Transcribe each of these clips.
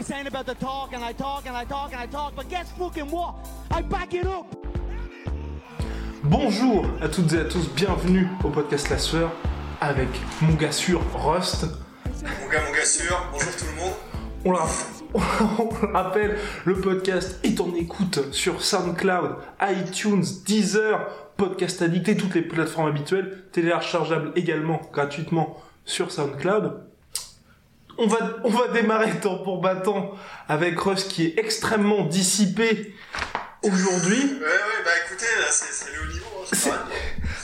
Always saying about the talk, and I talk, and I talk, and I talk, but guess fucking what? I back it up! Bonjour à toutes et à tous, bienvenue au podcast La Sueur avec mon gars sûr Rust. Mon gars, mon gars sûr, bonjour tout le monde. On l'a- on le rappelle, le podcast est en écoute sur SoundCloud, iTunes, Deezer, Podcast Addict et toutes les plateformes habituelles, téléchargeable également gratuitement sur SoundCloud. On va, on va démarrer temps pour battant avec Rust qui est extrêmement dissipé aujourd'hui. Ouais, ouais, bah écoutez, là, c'est le haut niveau. hein.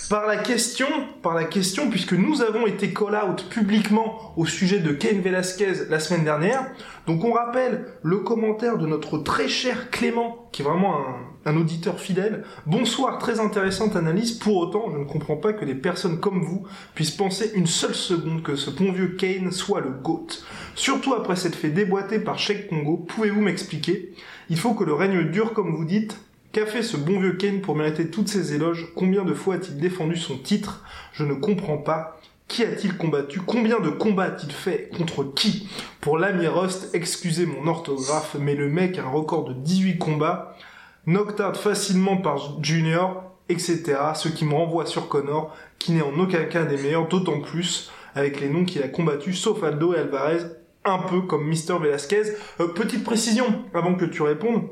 Par la question, par la question, puisque nous avons été call-out publiquement au sujet de Ken Velasquez la semaine dernière. Donc on rappelle le commentaire de notre très cher Clément, qui est vraiment un, un auditeur fidèle. Bonsoir, très intéressante analyse. Pour autant, je ne comprends pas que des personnes comme vous puissent penser une seule seconde que ce bon vieux Kane soit le GOAT. Surtout après s'être fait déboîter par Sheikh Congo, pouvez-vous m'expliquer? Il faut que le règne dure comme vous dites, Qu'a fait ce bon vieux Kane pour mériter toutes ces éloges? Combien de fois a-t-il défendu son titre? Je ne comprends pas. Qui a-t-il combattu? Combien de combats a-t-il fait? Contre qui? Pour l'ami Rust, excusez mon orthographe, mais le mec a un record de 18 combats, knocked facilement par Junior, etc. Ce qui me renvoie sur Connor, qui n'est en aucun cas des meilleurs, d'autant plus avec les noms qu'il a combattus, sauf Aldo et Alvarez, un peu comme Mister Velasquez. Euh, petite précision, avant que tu répondes.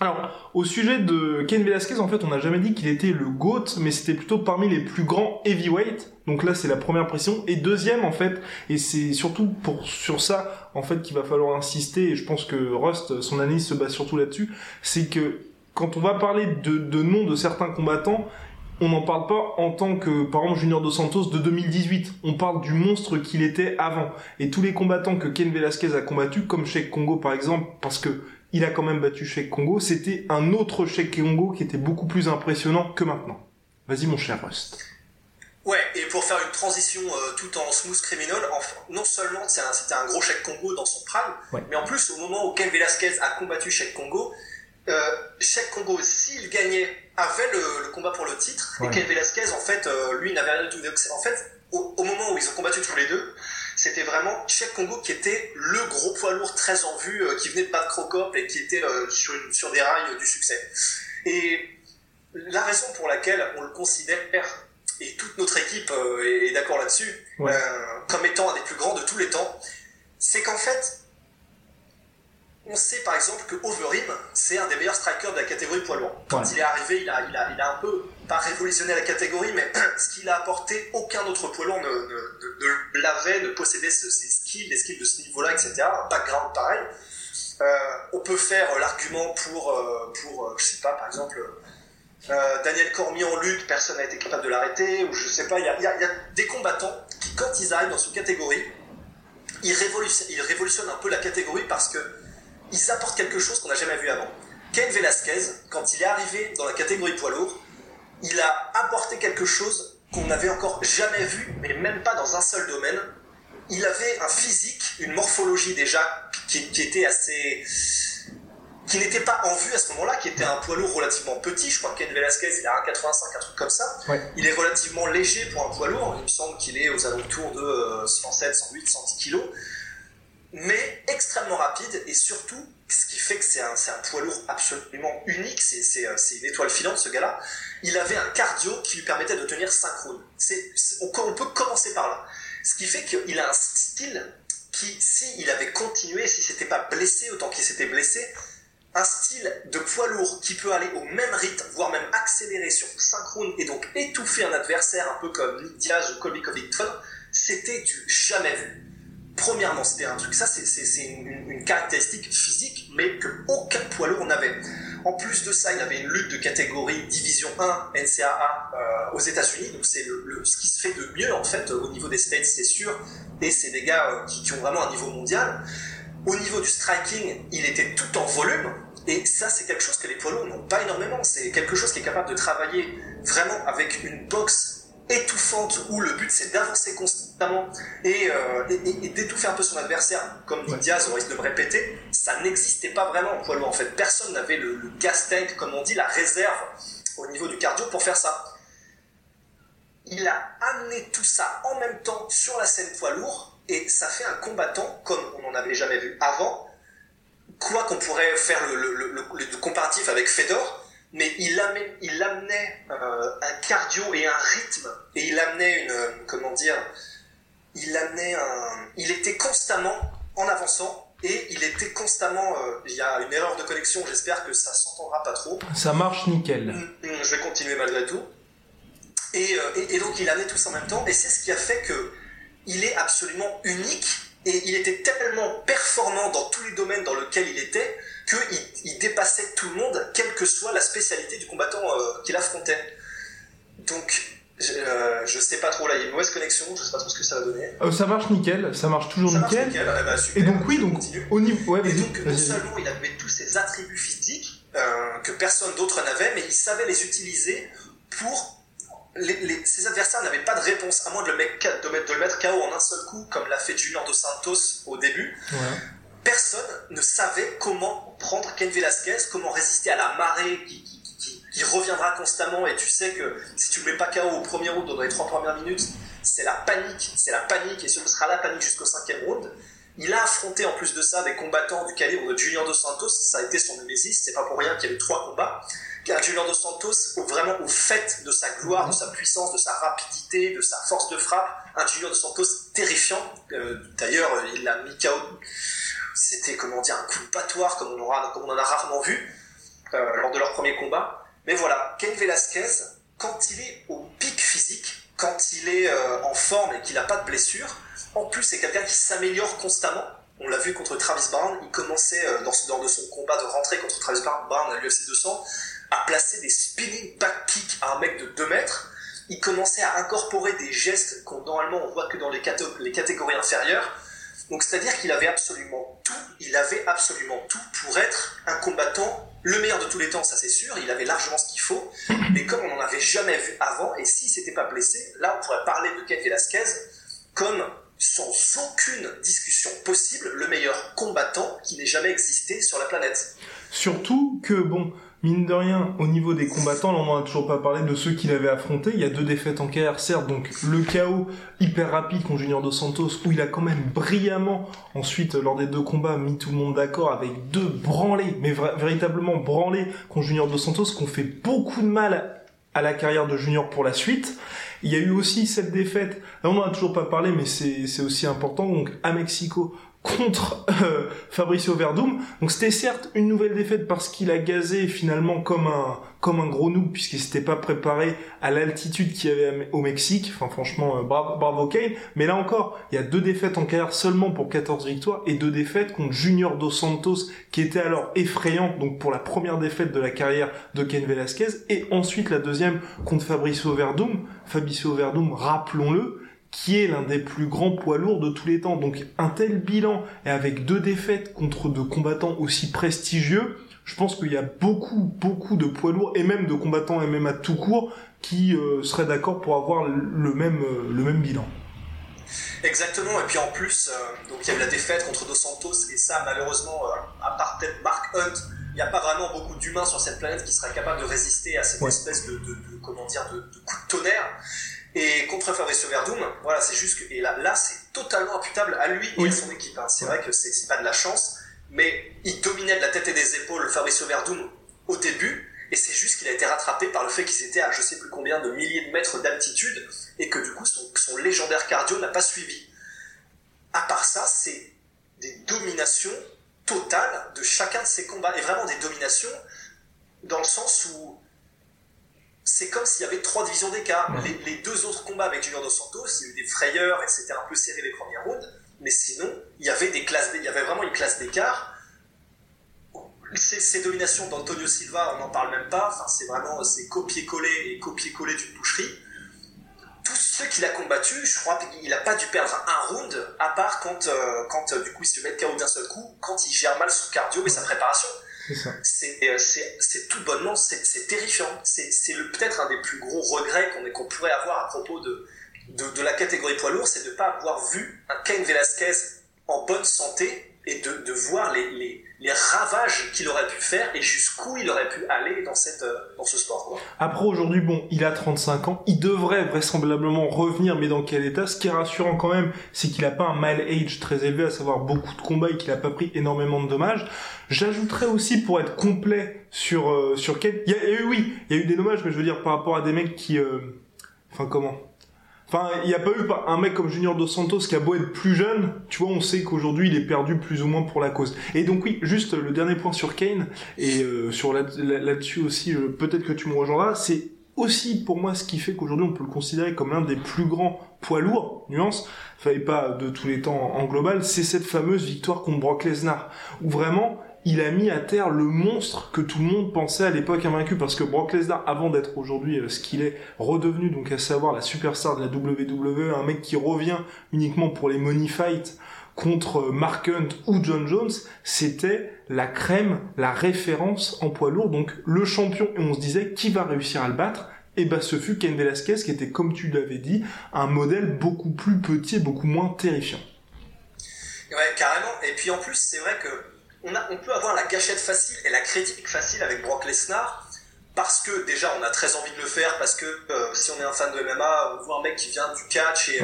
Alors, au sujet de Ken Velasquez, en fait, on n'a jamais dit qu'il était le GOAT, mais c'était plutôt parmi les plus grands heavyweight. Donc là, c'est la première pression. Et deuxième, en fait, et c'est surtout pour sur ça, en fait, qu'il va falloir insister, et je pense que Rust, son analyse se base surtout là-dessus, c'est que quand on va parler de, de noms de certains combattants, on n'en parle pas en tant que, par exemple, Junior Dos Santos de 2018. On parle du monstre qu'il était avant. Et tous les combattants que Ken Velasquez a combattus, comme Sheikh Congo par exemple, parce que il a quand même battu Sheikh Congo, c'était un autre Sheikh Congo qui était beaucoup plus impressionnant que maintenant. Vas-y mon cher Rust. Ouais, et pour faire une transition euh, tout en smooth criminal, enfin, non seulement un- c'était un, gros chèque Congo dans son prime, Ouais. mais en plus, au moment où Ken Velasquez a combattu chèque Congo, euh, chèque Congo, s'il gagnait, avait le, le combat pour le titre, Ouais. et Ken Velasquez, en fait, euh, lui, n'avait rien du tout. En fait, au, au moment où ils ont combattu tous les deux, c'était vraiment chèque Congo qui était le gros poids lourd très en vue, euh, qui venait de battre Crocop et qui était euh, sur, une- sur des rails du succès. Et la raison pour laquelle on le considère, et toute notre équipe est, d'accord là-dessus, Ouais. comme étant un des plus grands de tous les temps, c'est qu'en fait, on sait par exemple que Overeem, c'est un des meilleurs strikers de la catégorie poids lourd. Quand Ouais. il est arrivé, il a, il, a, il a un peu, pas révolutionné la catégorie, mais ce qu'il a apporté, aucun autre poids lourd ne, ne, ne- ne l'avait, ne possédait ce- ses skills, les skills de ce niveau-là, etc. Un background pareil. Euh, on peut faire euh, l'argument pour, euh, pour euh, je sais pas, par exemple, euh, Daniel Cormier en lutte, personne n'a été capable de l'arrêter, ou je sais pas, il y a, y a- il y a des combattants qui, quand ils arrivent dans cette catégorie, ils révolutionnent, ils révolutionnent un peu la catégorie parce que ils apportent quelque chose qu'on n'a jamais vu avant. Ken Velasquez, quand il est arrivé dans la catégorie poids lourd, il a apporté quelque chose qu'on n'avait encore jamais vu, mais même pas dans un seul domaine. Il avait un physique, une morphologie déjà qui, qui était assez, qui n'était pas en vue à ce moment-là, qui était un poids lourd relativement petit. Je crois que Ken Velasquez, il a 1,85, un truc comme ça. Ouais. Il est relativement léger pour un poids lourd. Il me semble qu'il est aux alentours de euh, 107, 108, 110 kilos. Mais extrêmement rapide et surtout, ce qui fait que c'est un, poids lourd absolument unique, euh, c'est une étoile filante ce gars-là. Il avait un cardio qui lui permettait de tenir synchrone. On, peut commencer par là. Ce qui fait qu'il a un style qui, s'il avait continué, si s'était pas blessé autant qu'il s'était blessé, un style de poids lourd qui peut aller au même rythme, voire même accélérer sur synchrone et donc étouffer un adversaire un peu comme Nick Diaz ou Colby Covington, c'était du jamais vu. Premièrement, c'était un truc, ça c'est une, caractéristique physique, mais que aucun poids lourd n'avait. En plus de ça, il avait une lutte de catégorie Division 1 NCAA euh, aux États-Unis, donc c'est le, ce qui se fait de mieux en fait au niveau des States, c'est sûr, et c'est des gars euh, qui, qui, ont vraiment un niveau mondial. Au niveau du striking, il était tout en volume, et ça c'est quelque chose que les poids lourds n'ont pas énormément. C'est quelque chose qui est capable de travailler vraiment avec une boxe étouffante où le but c'est d'avancer constamment et, euh, et, d'étouffer un peu son adversaire, comme Diaz, on risque de me répéter, ça n'existait pas vraiment en poids lourd. En fait, personne n'avait le, le, gas tank, comme on dit, la réserve au niveau du cardio pour faire ça. Il a amené tout ça en même temps sur la scène poids lourd et ça fait un combattant comme on n'en avait jamais vu avant. Quoi qu'on pourrait faire le, le, le comparatif avec Fedor, mais il, amenait, il amenait euh, un cardio et un rythme, et il amenait une, comment dire, il amenait un, il était constamment en avançant, et il était constamment, euh, il y a une erreur de connexion, j'espère que ça s'entendra pas trop. Ça marche nickel. Mm, mm, je vais continuer malgré tout. Et, euh, et, et donc il amenait tout ça en même temps, et c'est ce qui a fait que il est absolument unique, et il était tellement performant dans tous les domaines dans lesquels il était, qu'il il dépassait tout le monde, quelle que soit la spécialité du combattant euh, qu'il affrontait. Donc, je, euh, je, sais pas trop, là il y a une mauvaise connexion, je sais pas trop ce que ça va donner. Euh, ça marche nickel, ça marche toujours ça nickel. Marche nickel. Eh ben, super, et donc oui, donc au niveau, ouais, et donc non seulement il avait tous ces attributs physiques euh, que personne d'autre n'avait, mais il savait les utiliser pour les, les, ses adversaires n'avaient pas de réponse, à moins de le, mettre, de, de le mettre KO en un seul coup, comme l'a fait Junior Dos Santos au début. Ouais personne ne savait comment prendre Ken Velasquez, comment résister à la marée qui, reviendra constamment. Et tu sais que si tu ne mets pas KO au premier round dans les trois premières minutes, c'est la panique, c'est la panique, et ce sera la panique jusqu'au cinquième round. Il a affronté en plus de ça des combattants du calibre de Junior Dos Santos, ça a été son némésis, c'est pas pour rien qu'il y a eu trois combats. Car Junior Dos Santos, vraiment au fait de sa gloire, de sa puissance, de sa rapidité, de sa force de frappe, un Junior Dos Santos terrifiant. Euh, D'ailleurs, il l'a mis KO c'était comment dire un coup de comme on, aura, comme on en a rarement vu euh, lors de leur premier combat. Mais voilà, Ken Velasquez, quand il est au pic physique, quand il est euh, en forme et qu'il n'a pas de blessure, en plus c'est quelqu'un qui s'améliore constamment. On l'a vu contre Travis Brown, il commençait euh, dans, de son combat de rentrée contre Travis Brown à l'UFC 200 à placer des spinning back kicks à un mec de 2 mètres. Il commençait à incorporer des gestes qu'on normalement on voit que dans les catégories inférieures donc c'est-à-dire qu'il avait absolument tout, il avait absolument tout pour être un combattant le meilleur de tous les temps, ça c'est sûr, il avait largement ce qu'il faut, mais comme on n'en avait jamais vu avant, et s'il s'était pas blessé, là on pourrait parler de Ken Velasquez comme sans aucune discussion possible, le meilleur combattant qui n'ait jamais existé sur la planète. Surtout que, bon, mine de rien, au niveau des combattants, là, on n'en a toujours pas parlé de ceux qu'il avait affrontés. Il y a deux défaites en carrière, certes, donc le chaos hyper rapide contre Junior Dos Santos, où il a quand même brillamment, ensuite, lors des deux combats, mis tout le monde d'accord avec deux branlés, mais véritablement branlés contre Junior Dos Santos, qui ont fait beaucoup de mal à la carrière de Junior pour la suite. Il y a eu aussi cette défaite, là on n'en a toujours pas parlé, mais c'est aussi important, donc à Mexico, contre euh, Fabricio Verdum. Donc c'était certes une nouvelle défaite parce qu'il a gazé finalement comme un comme un gros noob puisqu'il s'était pas préparé à l'altitude qu'il y avait au Mexique. Enfin franchement euh, bravo, bravo Kane. Mais là encore, il y a deux défaites en carrière seulement pour 14 victoires et deux défaites contre Junior Dos Santos qui était alors effrayante donc pour la première défaite de la carrière de Ken Velasquez et ensuite la deuxième contre Fabricio Verdum. Fabricio Verdum, rappelons-le, qui est l'un des plus grands poids lourds de tous les temps. Donc un tel bilan et avec deux défaites contre de combattants aussi prestigieux, je pense qu'il y a beaucoup, beaucoup de poids lourds et même de combattants MMA tout court qui euh, seraient d'accord pour avoir le même, euh, le même bilan. Exactement, et puis en plus, euh, donc il y a eu la défaite contre Dos Santos, et ça malheureusement, à part peut-être Mark Hunt, il n'y a pas vraiment beaucoup d'humains sur cette planète qui seraient capables de résister à cette espèce de, de, de, comment dire, de, de coup de tonnerre. Et contre Fabricio Verdum, voilà, c'est juste que, et là, là c'est totalement imputable à lui et à son équipe. Hein. C'est vrai que c'est pas de la chance, mais il dominait de la tête et des épaules Fabricio Verdum au début, et c'est juste qu'il a été rattrapé par le fait qu'il était à je sais plus combien de milliers de mètres d'altitude, et que du coup son, son légendaire cardio n'a pas suivi. À part ça, c'est des dominations totales de chacun de ses combats, et vraiment des dominations dans le sens où c'est comme s'il y avait trois divisions d'écart. Les, les, deux autres combats avec Junior Dos Santos, il y a eu des frayeurs et c'était un peu serré les premiers rounds, mais sinon, il y avait des classes, il y avait vraiment une classe d'écart. ces, dominations d'Antonio Silva, on n'en parle même pas. Enfin, c'est vraiment c'est copier-coller et copier-coller d'une boucherie. Tous ceux qu'il a combattus, je crois qu'il n'a pas dû perdre un round, à part quand, euh, quand du coup il se met KO d'un seul coup, quand il gère mal son cardio et sa préparation. C'est tout bonnement, c'est terrifiant. C'est peut-être un des plus gros regrets qu'on pourrait avoir à propos de, de, la catégorie poids lourd, c'est de ne pas avoir vu un Cain Velasquez en bonne santé et de, de voir les, les ravages qu'il aurait pu faire et jusqu'où il aurait pu aller dans, euh, ce sport. Quoi. Après, aujourd'hui, bon, il a 35 ans, il devrait vraisemblablement revenir, mais dans quel état? Ce qui est rassurant quand même, c'est qu'il n'a pas un mal age très élevé, à savoir beaucoup de combats et qu'il n'a pas pris énormément de dommages. J'ajouterais aussi, pour être complet sur, euh, sur Ken, il y a, eu, oui, il y a eu des dommages, mais je veux dire, par rapport à des mecs qui... Euh, enfin, comment? Enfin, il n'y a pas eu un mec comme Junior Dos Santos qui a beau être plus jeune, tu vois, on sait qu'aujourd'hui il est perdu plus ou moins pour la cause. Et donc oui, juste le dernier point sur Kane, et euh, sur là-dessus aussi, peut-être que tu me rejoindras, c'est aussi pour moi ce qui fait qu'aujourd'hui on peut le considérer comme l'un des plus grands poids lourds, nuance, fallait pas de tous les temps en global, c'est cette fameuse victoire contre Brock Lesnar, où vraiment il a mis à terre le monstre que tout le monde pensait à l'époque invaincu. Parce que Brock Lesnar avant d'être aujourd'hui euh, ce qu'il est redevenu donc à savoir la superstar de la WWE un mec qui revient uniquement pour les money fights contre euh, Mark Hunt ou John Jones c'était la crème la référence en poids lourd. Donc le champion. Et on se disait qui va réussir à le battre? Et bah ce fut Ken Velasquez qui était comme tu l'avais dit un modèle beaucoup plus petit et beaucoup moins terrifiant. Ouais carrément. Et puis en plus c'est vrai que on, peut avoir la gâchette facile et la critique facile avec Brock Lesnar parce que déjà on a très envie de le faire parce que euh, si on est un fan de MMA on voit un mec qui vient du catch et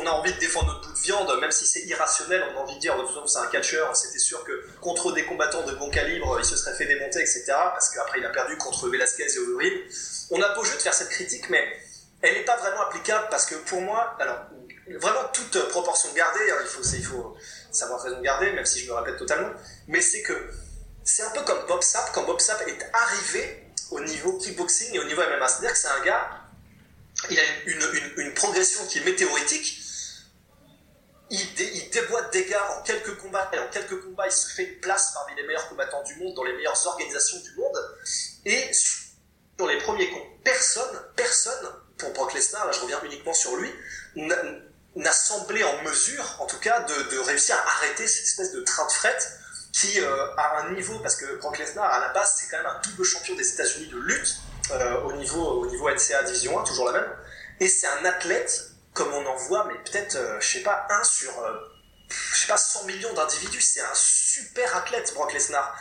on a envie de défendre notre bout de viande même si c'est irrationnel on a envie de dire de toute façon c'est un catcheur c'était sûr que contre des combattants de bon calibre il se serait fait démonter etc parce qu'après il a perdu contre Velasquez et Overeem on a beau jeu de faire cette critique mais elle n'est pas vraiment applicable parce que pour moi alors vraiment toute proportion gardée hein, il faut il faut savoir raison de garder, même si je me répète totalement, mais c'est que c'est un peu comme Bob Sapp, quand Bob Sapp est arrivé au niveau kickboxing et au niveau MMA, c'est-à-dire que c'est un gars, il a une, une, progression qui est météoritique, il, il, déboîte des gars en quelques combats, et en quelques combats, il se fait place parmi les meilleurs combattants du monde, dans les meilleures organisations du monde, et sur les premiers comptes, personne, personne, pour Brock Lesnar, là je reviens uniquement sur lui, n'a semblé en mesure, en tout cas, de, réussir à arrêter cette espèce de train de fret qui euh, a un niveau, parce que Brock Lesnar, à la base, c'est quand même un double champion des États-Unis de lutte euh, au, niveau, au niveau NCA Division 1, toujours la même. Et c'est un athlète, comme on en voit, mais peut-être, euh, je sais pas, un sur, je sais pas, 100 millions d'individus. C'est un super athlète, Brock Lesnar.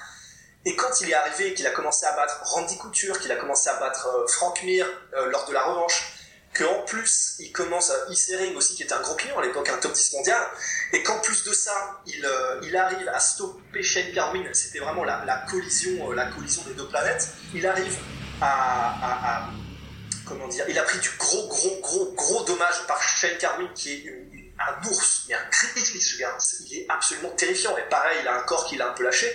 Et quand il est arrivé, qu'il a commencé à battre Randy Couture, qu'il a commencé à battre Frank Mir lors de la revanche, qu'en plus il commence à Ring aussi qui était un gros client à l'époque un top 10 mondial et qu'en plus de ça il, euh, il arrive à stopper Shane Carwin c'était vraiment la, la, collision euh, la collision des deux planètes il arrive à, comment dire il a pris du gros gros gros gros dommage par Shane Carwin qui est un ours mais un critique ce gars. Il est absolument terrifiant et pareil il a un corps qu'il a un peu lâché.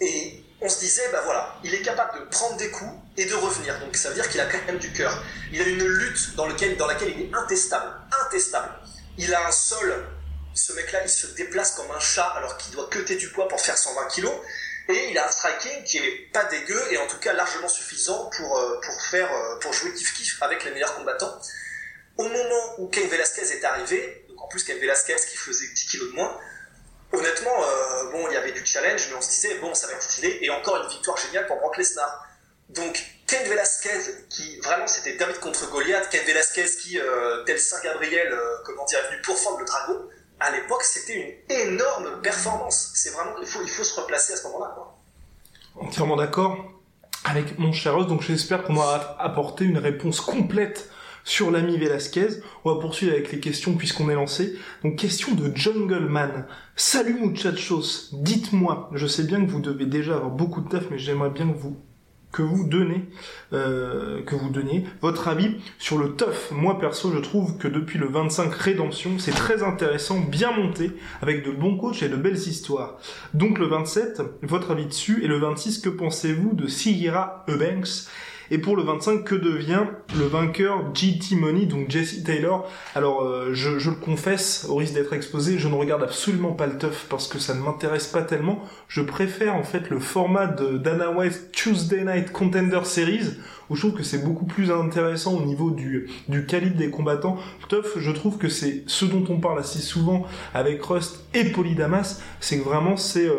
Et on se disait, bah voilà, il est capable de prendre des coups et de revenir. Donc ça veut dire qu'il a quand même du cœur. Il a une lutte dans, laquelle il est intestable. Intestable. Il a un sol. Ce mec-là, il se déplace comme un chat alors qu'il doit cuter du poids pour faire 120 kilos. Et il a un striking qui est pas dégueu et en tout cas largement suffisant pour, euh, faire, euh, pour jouer kiff-kiff avec les meilleurs combattants. Au moment où Ken Velasquez est arrivé, donc en plus Ken Velasquez qui faisait 10 kilos de moins, honnêtement, euh, bon, il y avait du challenge, mais on se disait, bon, ça va être stylé, et encore une victoire géniale pour Brock Lesnar. Donc, Ken Velasquez, qui vraiment c'était David contre Goliath, Ken Velasquez qui, euh, tel Saint Gabriel, euh, comment dire, est venu pourfendre le dragon, à l'époque, c'était une énorme performance. C'est vraiment, il faut, il faut se replacer à ce moment-là. Entièrement d'accord avec mon cher Os, donc j'espère qu'on va apporter une réponse complète sur l'ami Velasquez. On va poursuivre avec les questions puisqu'on est lancé. Donc question de Jungleman. Salut muchachos, dites-moi, je sais bien que vous devez déjà avoir beaucoup de taf, mais j'aimerais bien que vous que vous donnez, euh, que vous donniez votre avis sur le tough. Moi perso, je trouve que depuis le 25 Rédemption, c'est très intéressant, bien monté, avec de bons coachs et de belles histoires. Donc le 27, votre avis dessus, et le 26, que pensez-vous de Sigira Eubanks Et pour le 25, que devient le vainqueur GT Money, donc Jesse Taylor? Alors, euh, je, le confesse, au risque d'être exposé, je ne regarde absolument pas le tough parce que ça ne m'intéresse pas tellement. Je préfère en fait le format de Dana White Tuesday Night Contender Series où je trouve que c'est beaucoup plus intéressant au niveau du, du calibre des combattants. Tough, je trouve que c'est ce dont on parle assez souvent avec Rust et Polydamas, c'est que vraiment c'est euh,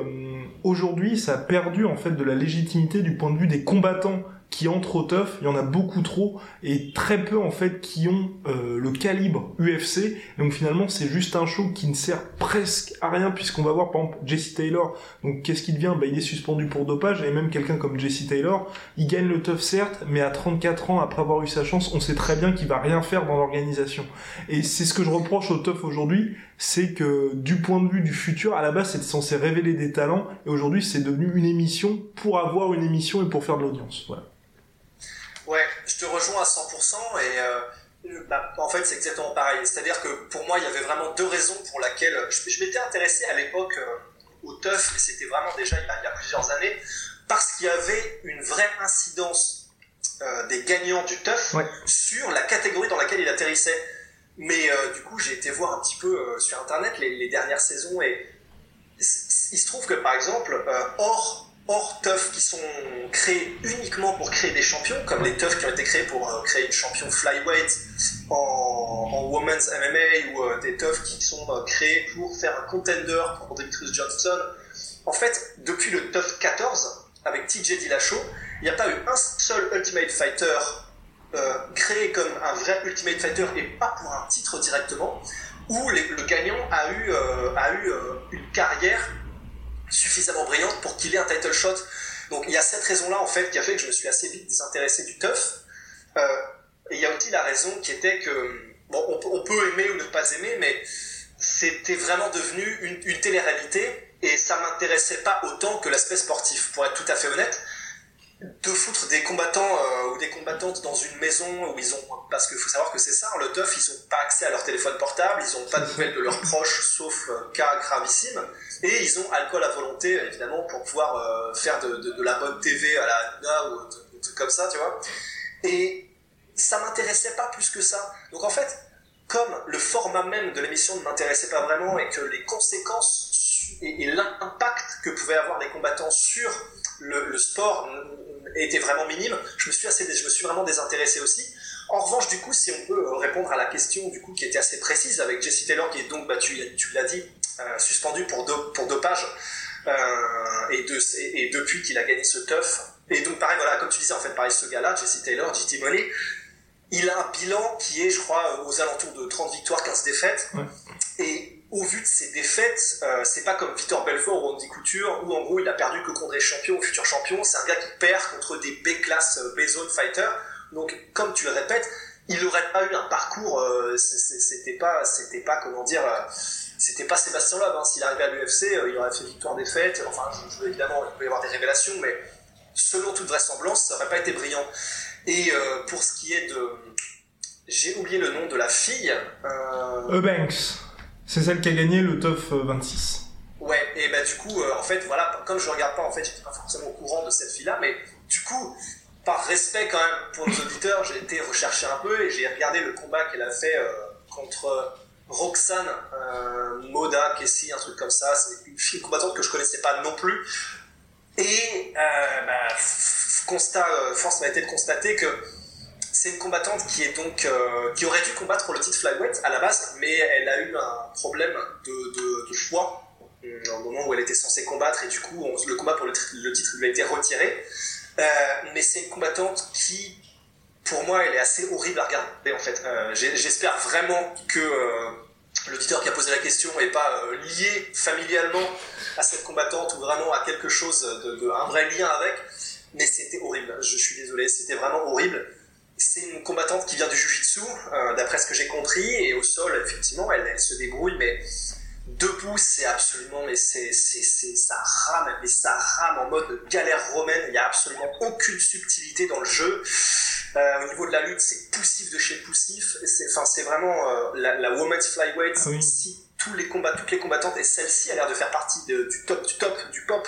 aujourd'hui ça a perdu en fait de la légitimité du point de vue des combattants qui entrent au tough, il y en a beaucoup trop et très peu en fait qui ont euh, le calibre UFC. Donc finalement c'est juste un show qui ne sert presque à rien puisqu'on va voir par exemple Jesse Taylor. Donc qu'est-ce qu'il devient? Bah il est suspendu pour dopage et même quelqu'un comme Jesse Taylor, il gagne le tough certes, mais à 34 ans après avoir eu sa chance, on sait très bien qu'il va rien faire dans l'organisation. Et c'est ce que je reproche au tough aujourd'hui, c'est que du point de vue du futur, à la base c'était censé révéler des talents et aujourd'hui c'est devenu une émission pour avoir une émission et pour faire de l'audience. Voilà. Ouais, je te rejoins à 100% et euh, bah, en fait c'est exactement pareil. C'est-à-dire que pour moi il y avait vraiment deux raisons pour lesquelles je, m'étais intéressé à l'époque euh, au TUF, mais c'était vraiment déjà il y, a, plusieurs années, parce qu'il y avait une vraie incidence euh, des gagnants du TUF sur la catégorie dans laquelle il atterrissait. Mais du coup j'ai été voir un petit peu sur internet les, les, dernières saisons et il se trouve que par exemple hors hors TUF qui sont créés uniquement pour créer des champions, comme les TUF qui ont été créés pour euh, créer une champion flyweight en, en women's MMA ou euh, des TUF qui sont euh, créés pour faire un contender pour Demetrius Johnson. En fait, depuis le TUF 14, avec TJ Dillashaw, il n'y a pas eu un seul Ultimate Fighter créé comme un vrai Ultimate Fighter et pas pour un titre directement, où le gagnant a eu, a eu une carrière suffisamment brillante pour qu'il ait un title shot. Donc il y a cette raison-là en fait qui a fait que je me suis assez vite désintéressé du tough. Euh, et il y a aussi la raison qui était que bon, on, peut aimer ou ne pas aimer, mais c'était vraiment devenu une, une télé-réalité et ça m'intéressait pas autant que l'aspect sportif, pour être tout à fait honnête de foutre des combattants euh, ou des combattantes dans une maison où ils ont parce qu'il faut savoir que c'est ça hein, le teuf ils ont pas accès à leur téléphone portable ils ont pas de nouvelles de leurs proches sauf euh, cas gravissime. Et ils ont alcool à volonté évidemment pour pouvoir euh, faire de, de, la bonne TV à la Hanouna ou des trucs comme ça tu vois. Et ça m'intéressait pas plus que ça. Donc en fait comme le format même de l'émission ne m'intéressait pas vraiment et que les conséquences et, et l'impact que pouvaient avoir les combattants sur le, le sport était vraiment minime, je me suis assez, je me suis vraiment désintéressé aussi. En revanche, du coup, si on peut répondre à la question du coup qui était assez précise avec Jesse Taylor qui est donc, bah, tu, tu l'as dit, euh, suspendu pour, pour dopage euh, et, de, et, depuis qu'il a gagné ce tough. Et donc pareil, voilà, comme tu disais en fait, pareil, ce gars-là, Jesse Taylor, JT Money, il a un bilan qui est, je crois, aux alentours de 30 victoires, 15 défaites. Et au vu de ses défaites, euh, c'est pas comme Victor Belfort ou Andy Couture, où en gros il a perdu que contre des champions futurs champions. C'est un gars qui perd contre des B-class, euh, B-zone fighters. Donc, comme tu le répètes, il n'aurait pas eu un parcours, euh, c'était pas, c'était pas, comment dire, c'était pas Sébastien Loeb. Hein. S'il arrivait à l'UFC, il aurait fait victoire-défaite. Enfin, évidemment, il peut y avoir des révélations, mais selon toute vraisemblance, ça aurait pas été brillant. Et pour ce qui est de. J'ai oublié le nom de la fille. Eubanks. C'est celle qui a gagné le TOF 26. Ouais, et bah du coup, euh, en fait, voilà, comme je regarde pas, en fait, j'étais pas forcément au courant de cette fille-là, mais du coup, par respect quand même pour nos auditeurs, j'ai été rechercher un peu et j'ai regardé le combat qu'elle a fait euh, contre Roxane euh, Moda Kessie, un truc comme ça. C'est une fille combattante que je connaissais pas non plus. Et bah, constat, force m'a été de constater que c'est une combattante qui est donc euh, qui aurait dû combattre pour le titre flyweight à la base, mais elle a eu un problème de, de, choix euh, au moment où elle était censée combattre et du coup le combat pour le, titre lui a été retiré. Euh, mais c'est une combattante qui, pour moi, elle est assez horrible à regarder en fait. J'espère vraiment que l'auditeur qui a posé la question n'est pas lié familialement à cette combattante ou vraiment à quelque chose de, un vrai lien avec. Mais c'était horrible. Je suis désolé, c'était vraiment horrible c'est une combattante qui vient du jiu-jitsu, euh, d'après ce que j'ai compris, et au sol, effectivement, elle, se débrouille, mais debout, c'est absolument, mais c'est, ça rame, mais ça rame en mode galère romaine, il n'y a absolument aucune subtilité dans le jeu. Euh, au niveau de la lutte, c'est poussif de chez poussif, enfin, c'est vraiment euh, la, women's flyweight, ah tous les combats, toutes les combattantes, et celle-ci a l'air de faire partie du top, du top, du pop.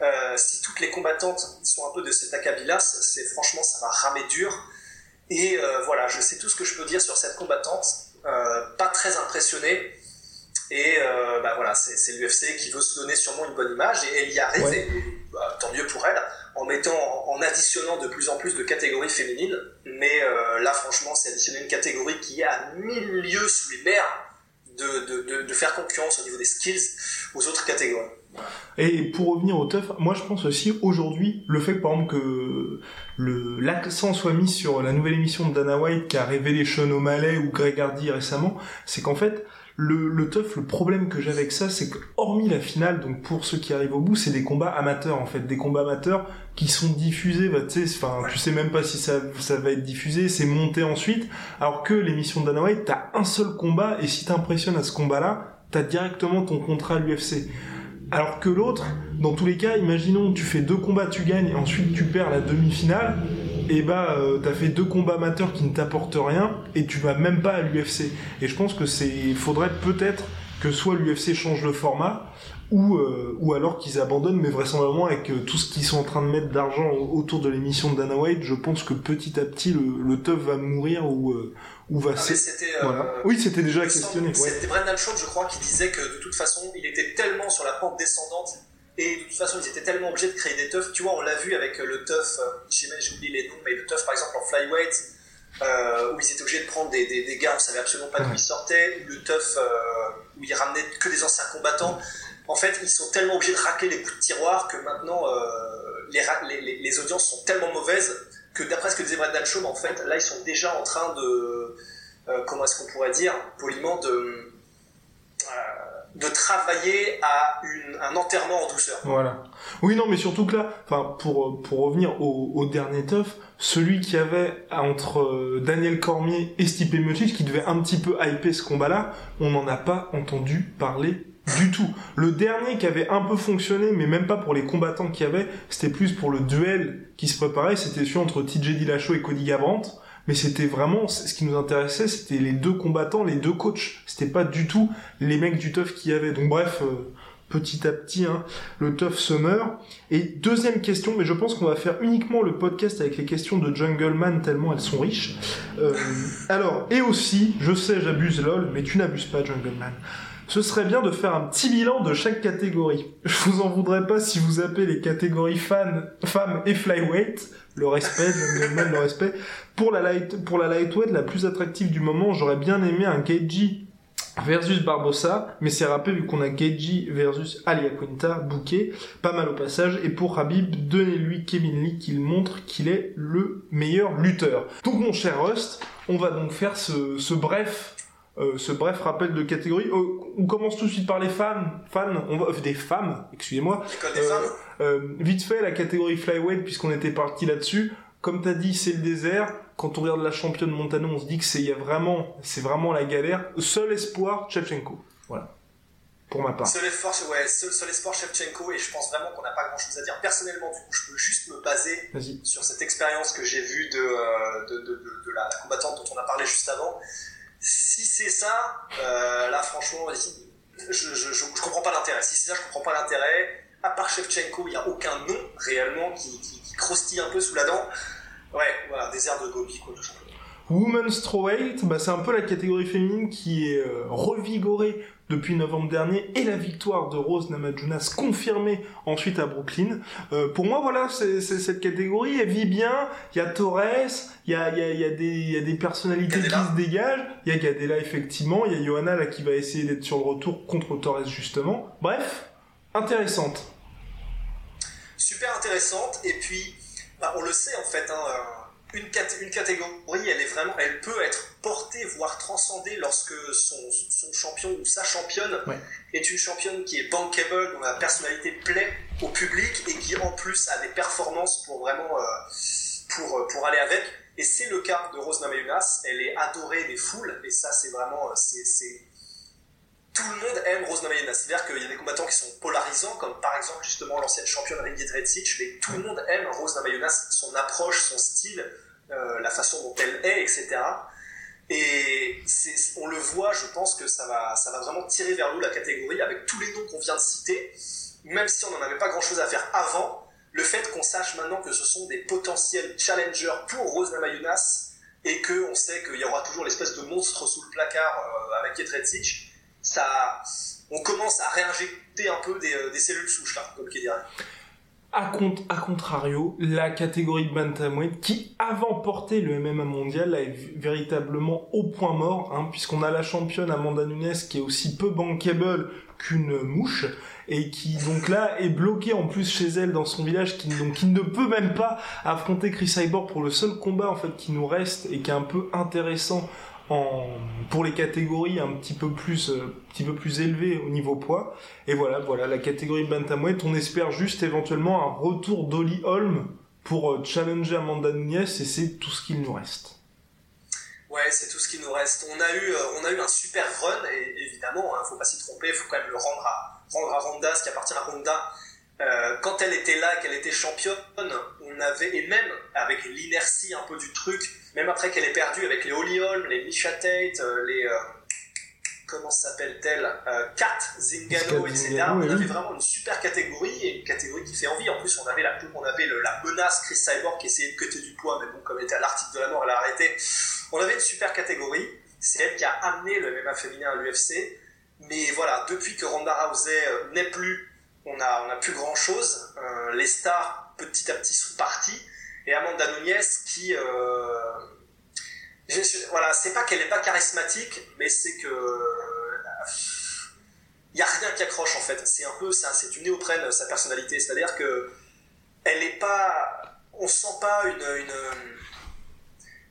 Euh, si toutes les combattantes sont un peu de cet acabit-là, c'est franchement, ça va ramer dur. Et euh, voilà, je sais tout ce que je peux dire sur cette combattante. Euh, pas très impressionné. Et bah voilà, c'est l'UFC qui veut se donner sûrement une bonne image et elle y arrive. Et, bah, tant mieux pour elle, en mettant, en additionnant de plus en plus de catégories féminines. Mais là, franchement, c'est additionner une catégorie qui est à mille lieues sous les mers de, de, faire concurrence au niveau des skills aux autres catégories. Et pour revenir au tough, moi je pense aussi aujourd'hui le fait que par exemple que l'accent soit mis sur la nouvelle émission de Dana White qui a révélé Sean O'Malley ou Greg Hardy récemment, c'est qu'en fait le, le tough, le problème que j'ai avec ça, c'est que hormis la finale, donc pour ceux qui arrivent au bout, c'est des combats amateurs en fait, des combats amateurs qui sont diffusés, bah, tu sais, enfin, tu sais même pas si ça, ça va être diffusé, c'est monté ensuite, alors que l'émission de Dana White, t'as un seul combat, et si t'impressionnes à ce combat-là, t'as directement ton contrat à l'UFC. Alors que l'autre, dans tous les cas, imaginons tu fais deux combats, tu gagnes, et ensuite tu perds la demi-finale, et bah euh, t'as fait deux combats amateurs qui ne t'apportent rien, et tu vas même pas à l'UFC. Et je pense que c'est, faudrait peut-être que soit l'UFC change le format, ou, euh, ou alors qu'ils abandonnent, mais vraisemblablement avec euh, tout ce qu'ils sont en train de mettre d'argent autour de l'émission de Dana White, je pense que petit à petit le, le teuf va mourir ou, euh, ou va... Ah, voilà. Oui, c'était déjà questionné. C'était Brendan Schaub, je crois, qui disait que de toute façon, il était tellement sur la pente descendante et de toute façon, ils étaient tellement obligés de créer des teufs. Tu vois, on l'a vu avec le teuf, j'ai oublié les noms, mais le teuf par exemple en flyweight, euh, où ils étaient obligés de prendre des, des, des gars, on savait absolument pas d'où ils sortaient, le teuf où ils ramenaient que des anciens combattants en fait, ils sont tellement obligés de racler les bouts de tiroir que maintenant, euh, les, les, audiences sont tellement mauvaises que d'après ce que disait Brendan Schaub, en fait, là, ils sont déjà en train de, euh, comment est-ce qu'on pourrait dire, poliment, de, euh, de travailler à un enterrement en douceur. Voilà. Oui, non, mais surtout que là, pour, pour revenir au, dernier teuf, celui qui avait entre Daniel Cormier et Stipe Miocic, qui devait un petit peu hyper ce combat-là, on n'en a pas entendu parler du tout. Le dernier qui avait un peu fonctionné, mais même pas pour les combattants qu'il y avait, c'était plus pour le duel qui se préparait, c'était celui entre TJ Dillashaw et Cody Garbrandt. Mais c'était vraiment, ce qui nous intéressait, c'était les deux combattants, les deux coachs. C'était pas du tout les mecs du tough qu'il y avait. Donc bref, euh, petit à petit, hein, le tough se meurt. Et deuxième question, mais je pense qu'on va faire uniquement le podcast avec les questions de Jungleman tellement elles sont riches. Euh, alors, et aussi, je sais, j'abuse lol, mais tu n'abuses pas Jungleman ce serait bien de faire un petit bilan de chaque catégorie. Je vous en voudrais pas si vous appelez les catégories fan, femmes et flyweight, le respect, le, le respect. Pour la light, pour la lightweight, la plus attractive du moment, j'aurais bien aimé un Keiji versus Barbosa, mais c'est rappelé vu qu'on a Keiji versus Alia Quinta, bouquet, pas mal au passage, et pour Habib, donnez-lui Kevin Lee qu'il montre qu'il est le meilleur lutteur. Donc mon cher Rust, on va donc faire ce, ce bref euh, ce bref rappel de catégorie. Euh, on commence tout de suite par les fans, fans, on va, euh, des femmes, excusez-moi. vite fait, la catégorie flyweight, puisqu'on était parti là-dessus. Comme t'as dit, c'est le désert. Quand on regarde la championne Montano, on se dit que c'est, vraiment, c'est vraiment la galère. Seul espoir, Chevchenko. Voilà. Pour ma part. Seul espoir, ouais, seul, seul espoir Shevchenko, et je pense vraiment qu'on n'a pas grand chose à dire. Personnellement, du coup, je peux juste me baser sur cette expérience que j'ai vue de, de, de, de, la combattante dont on a parlé juste avant. Si c'est ça, euh, là franchement, je, je, je, comprends pas l'intérêt. Si c'est ça, je comprends pas l'intérêt. À part Shevchenko, il n'y a aucun nom réellement qui, qui, croustille un peu sous la dent. Ouais, voilà, désert de Gobi, quoi. Women's Strawweight, bah, c'est un peu la catégorie féminine qui est euh, revigorée depuis novembre dernier et la victoire de Rose Namajunas confirmée ensuite à Brooklyn. Euh, pour moi, voilà, c'est cette catégorie, elle vit bien. Il y a Torres, il y a, y, a, y, a y a, des personnalités qui se dégagent. Il y a Gadela, effectivement. Il y a Johanna là, qui va essayer d'être sur le retour contre Torres, justement. Bref, intéressante. Super intéressante. Et puis, bah, on le sait en fait, hein, euh, une, une, catégorie, elle est vraiment, elle peut être portée, voire transcendée lorsque son, son champion ou sa championne est une championne qui est bankable, dont la personnalité plaît au public et qui en plus a des performances pour vraiment euh, pour, pour aller avec. Et c'est le cas de Rose Namajunas, elle est adorée des foules. Et ça c'est vraiment euh, c'est tout le monde aime Rose Namajunas. C'est-à-dire qu'il y a des combattants qui sont polarisants, comme par exemple justement l'ancienne championne Ringit Redzic, mais tout le monde aime Rose Namajunas, son approche, son style, euh, la façon dont elle est, etc. Et on le voit, je pense que ça va, ça va vraiment tirer vers nous la catégorie avec tous les noms qu'on vient de citer. même si on n'en avait pas grand chose à faire avant, le fait qu'on sache maintenant que ce sont des potentiels challengers pour Rose Namajunas et qu'on sait qu'il y aura toujours l'espèce de monstre sous le placard euh, avec Jedrzejczyk, ça, on commence à réinjecter un peu des, euh, cellules souches là, comme qui dirait. À, à, contrario, la catégorie bantamweight, qui avant portait le MMA mondial, est véritablement au point mort, hein, puisqu'on a la championne Amanda Nunes qui est aussi peu bankable qu'une mouche et qui donc là est bloquée en plus chez elle dans son village, qui donc qui ne peut même pas affronter Chris Cyborg pour le seul combat en fait qui nous reste et qui est un peu intéressant pour les catégories un petit peu plus euh, petit peu plus élevées au niveau poids et voilà voilà la catégorie bantamweight on espère juste éventuellement un retour d'Oli Holm pour euh, challenger Amanda Nunes et c'est tout ce qu'il nous reste Ouais, c'est tout ce qui nous reste. On a eu, euh, on a eu un super run, et évidemment, hein, faut pas s'y tromper, faut quand même le rendre à, Ronda, ce qui appartient à Ronda. quand elle était là, qu'elle était championne, on avait, et même avec l'inertie un peu du truc, même après qu'elle ait perdu avec les Holly Holm, les Misha Tate, euh, les. Euh, comment s'appelle-t-elle euh, Kat Zingano, etc. on avait vraiment une super catégorie et une catégorie qui fait envie. En plus, on avait la, on avait la menace Chris Cyborg qui essayait de cuter du poids, mais bon, comme elle était à l'article de la mort, elle a arrêté. On avait une super catégorie. C'est elle qui a amené le MMA féminin à l'UFC. Mais voilà, depuis que Ronda Rousey n'est plus, on n'a on a plus grand chose. les stars, petit à petit, sont partis et Amanda Nunez qui euh, voilà c'est pas qu'elle est pas charismatique mais c'est que il y a rien qui accroche en fait. C'est un peu c'est du néoprène sa personnalité. C'est à dire que elle est pas on sent pas une,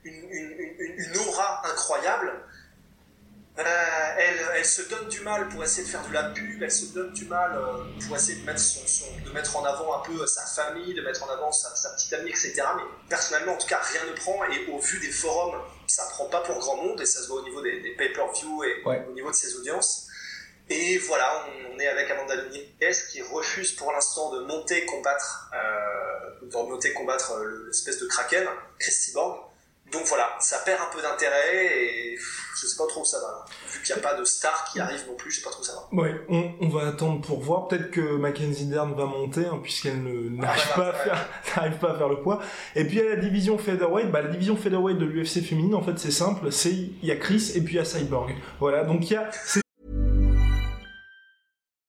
une aura incroyable euh, elle, elle, se donne du mal pour essayer de faire de la pub, elle se donne du mal euh, pour essayer de mettre, son, de mettre en avant un peu sa famille, de mettre en avant sa, petite amie, etc. Mais personnellement, en tout cas, rien ne prend et au vu des forums, ça prend pas pour grand monde et ça se voit au niveau des, pay-per-view et au niveau de ses audiences. Et voilà, on, est avec Amanda Nunes qui refuse pour l'instant de monter combattre, euh, de monter combattre l'espèce de Kraken, Christy Borg. Donc voilà, ça perd un peu d'intérêt et je sais pas trop où ça va. Vu qu'il n'y a pas de star qui arrive non plus, je sais pas trop où ça va. Ouais, on, on va attendre pour voir. Peut-être que Mackenzie Dern va monter, hein, puisqu'elle n'arrive ah, pas, à faire, pas à faire le poids. Et puis à la division featherweight, bah la division featherweight de l'UFC féminine, en fait, c'est simple. C'est il y a Chris et puis il y a Cyborg. Voilà, donc il y a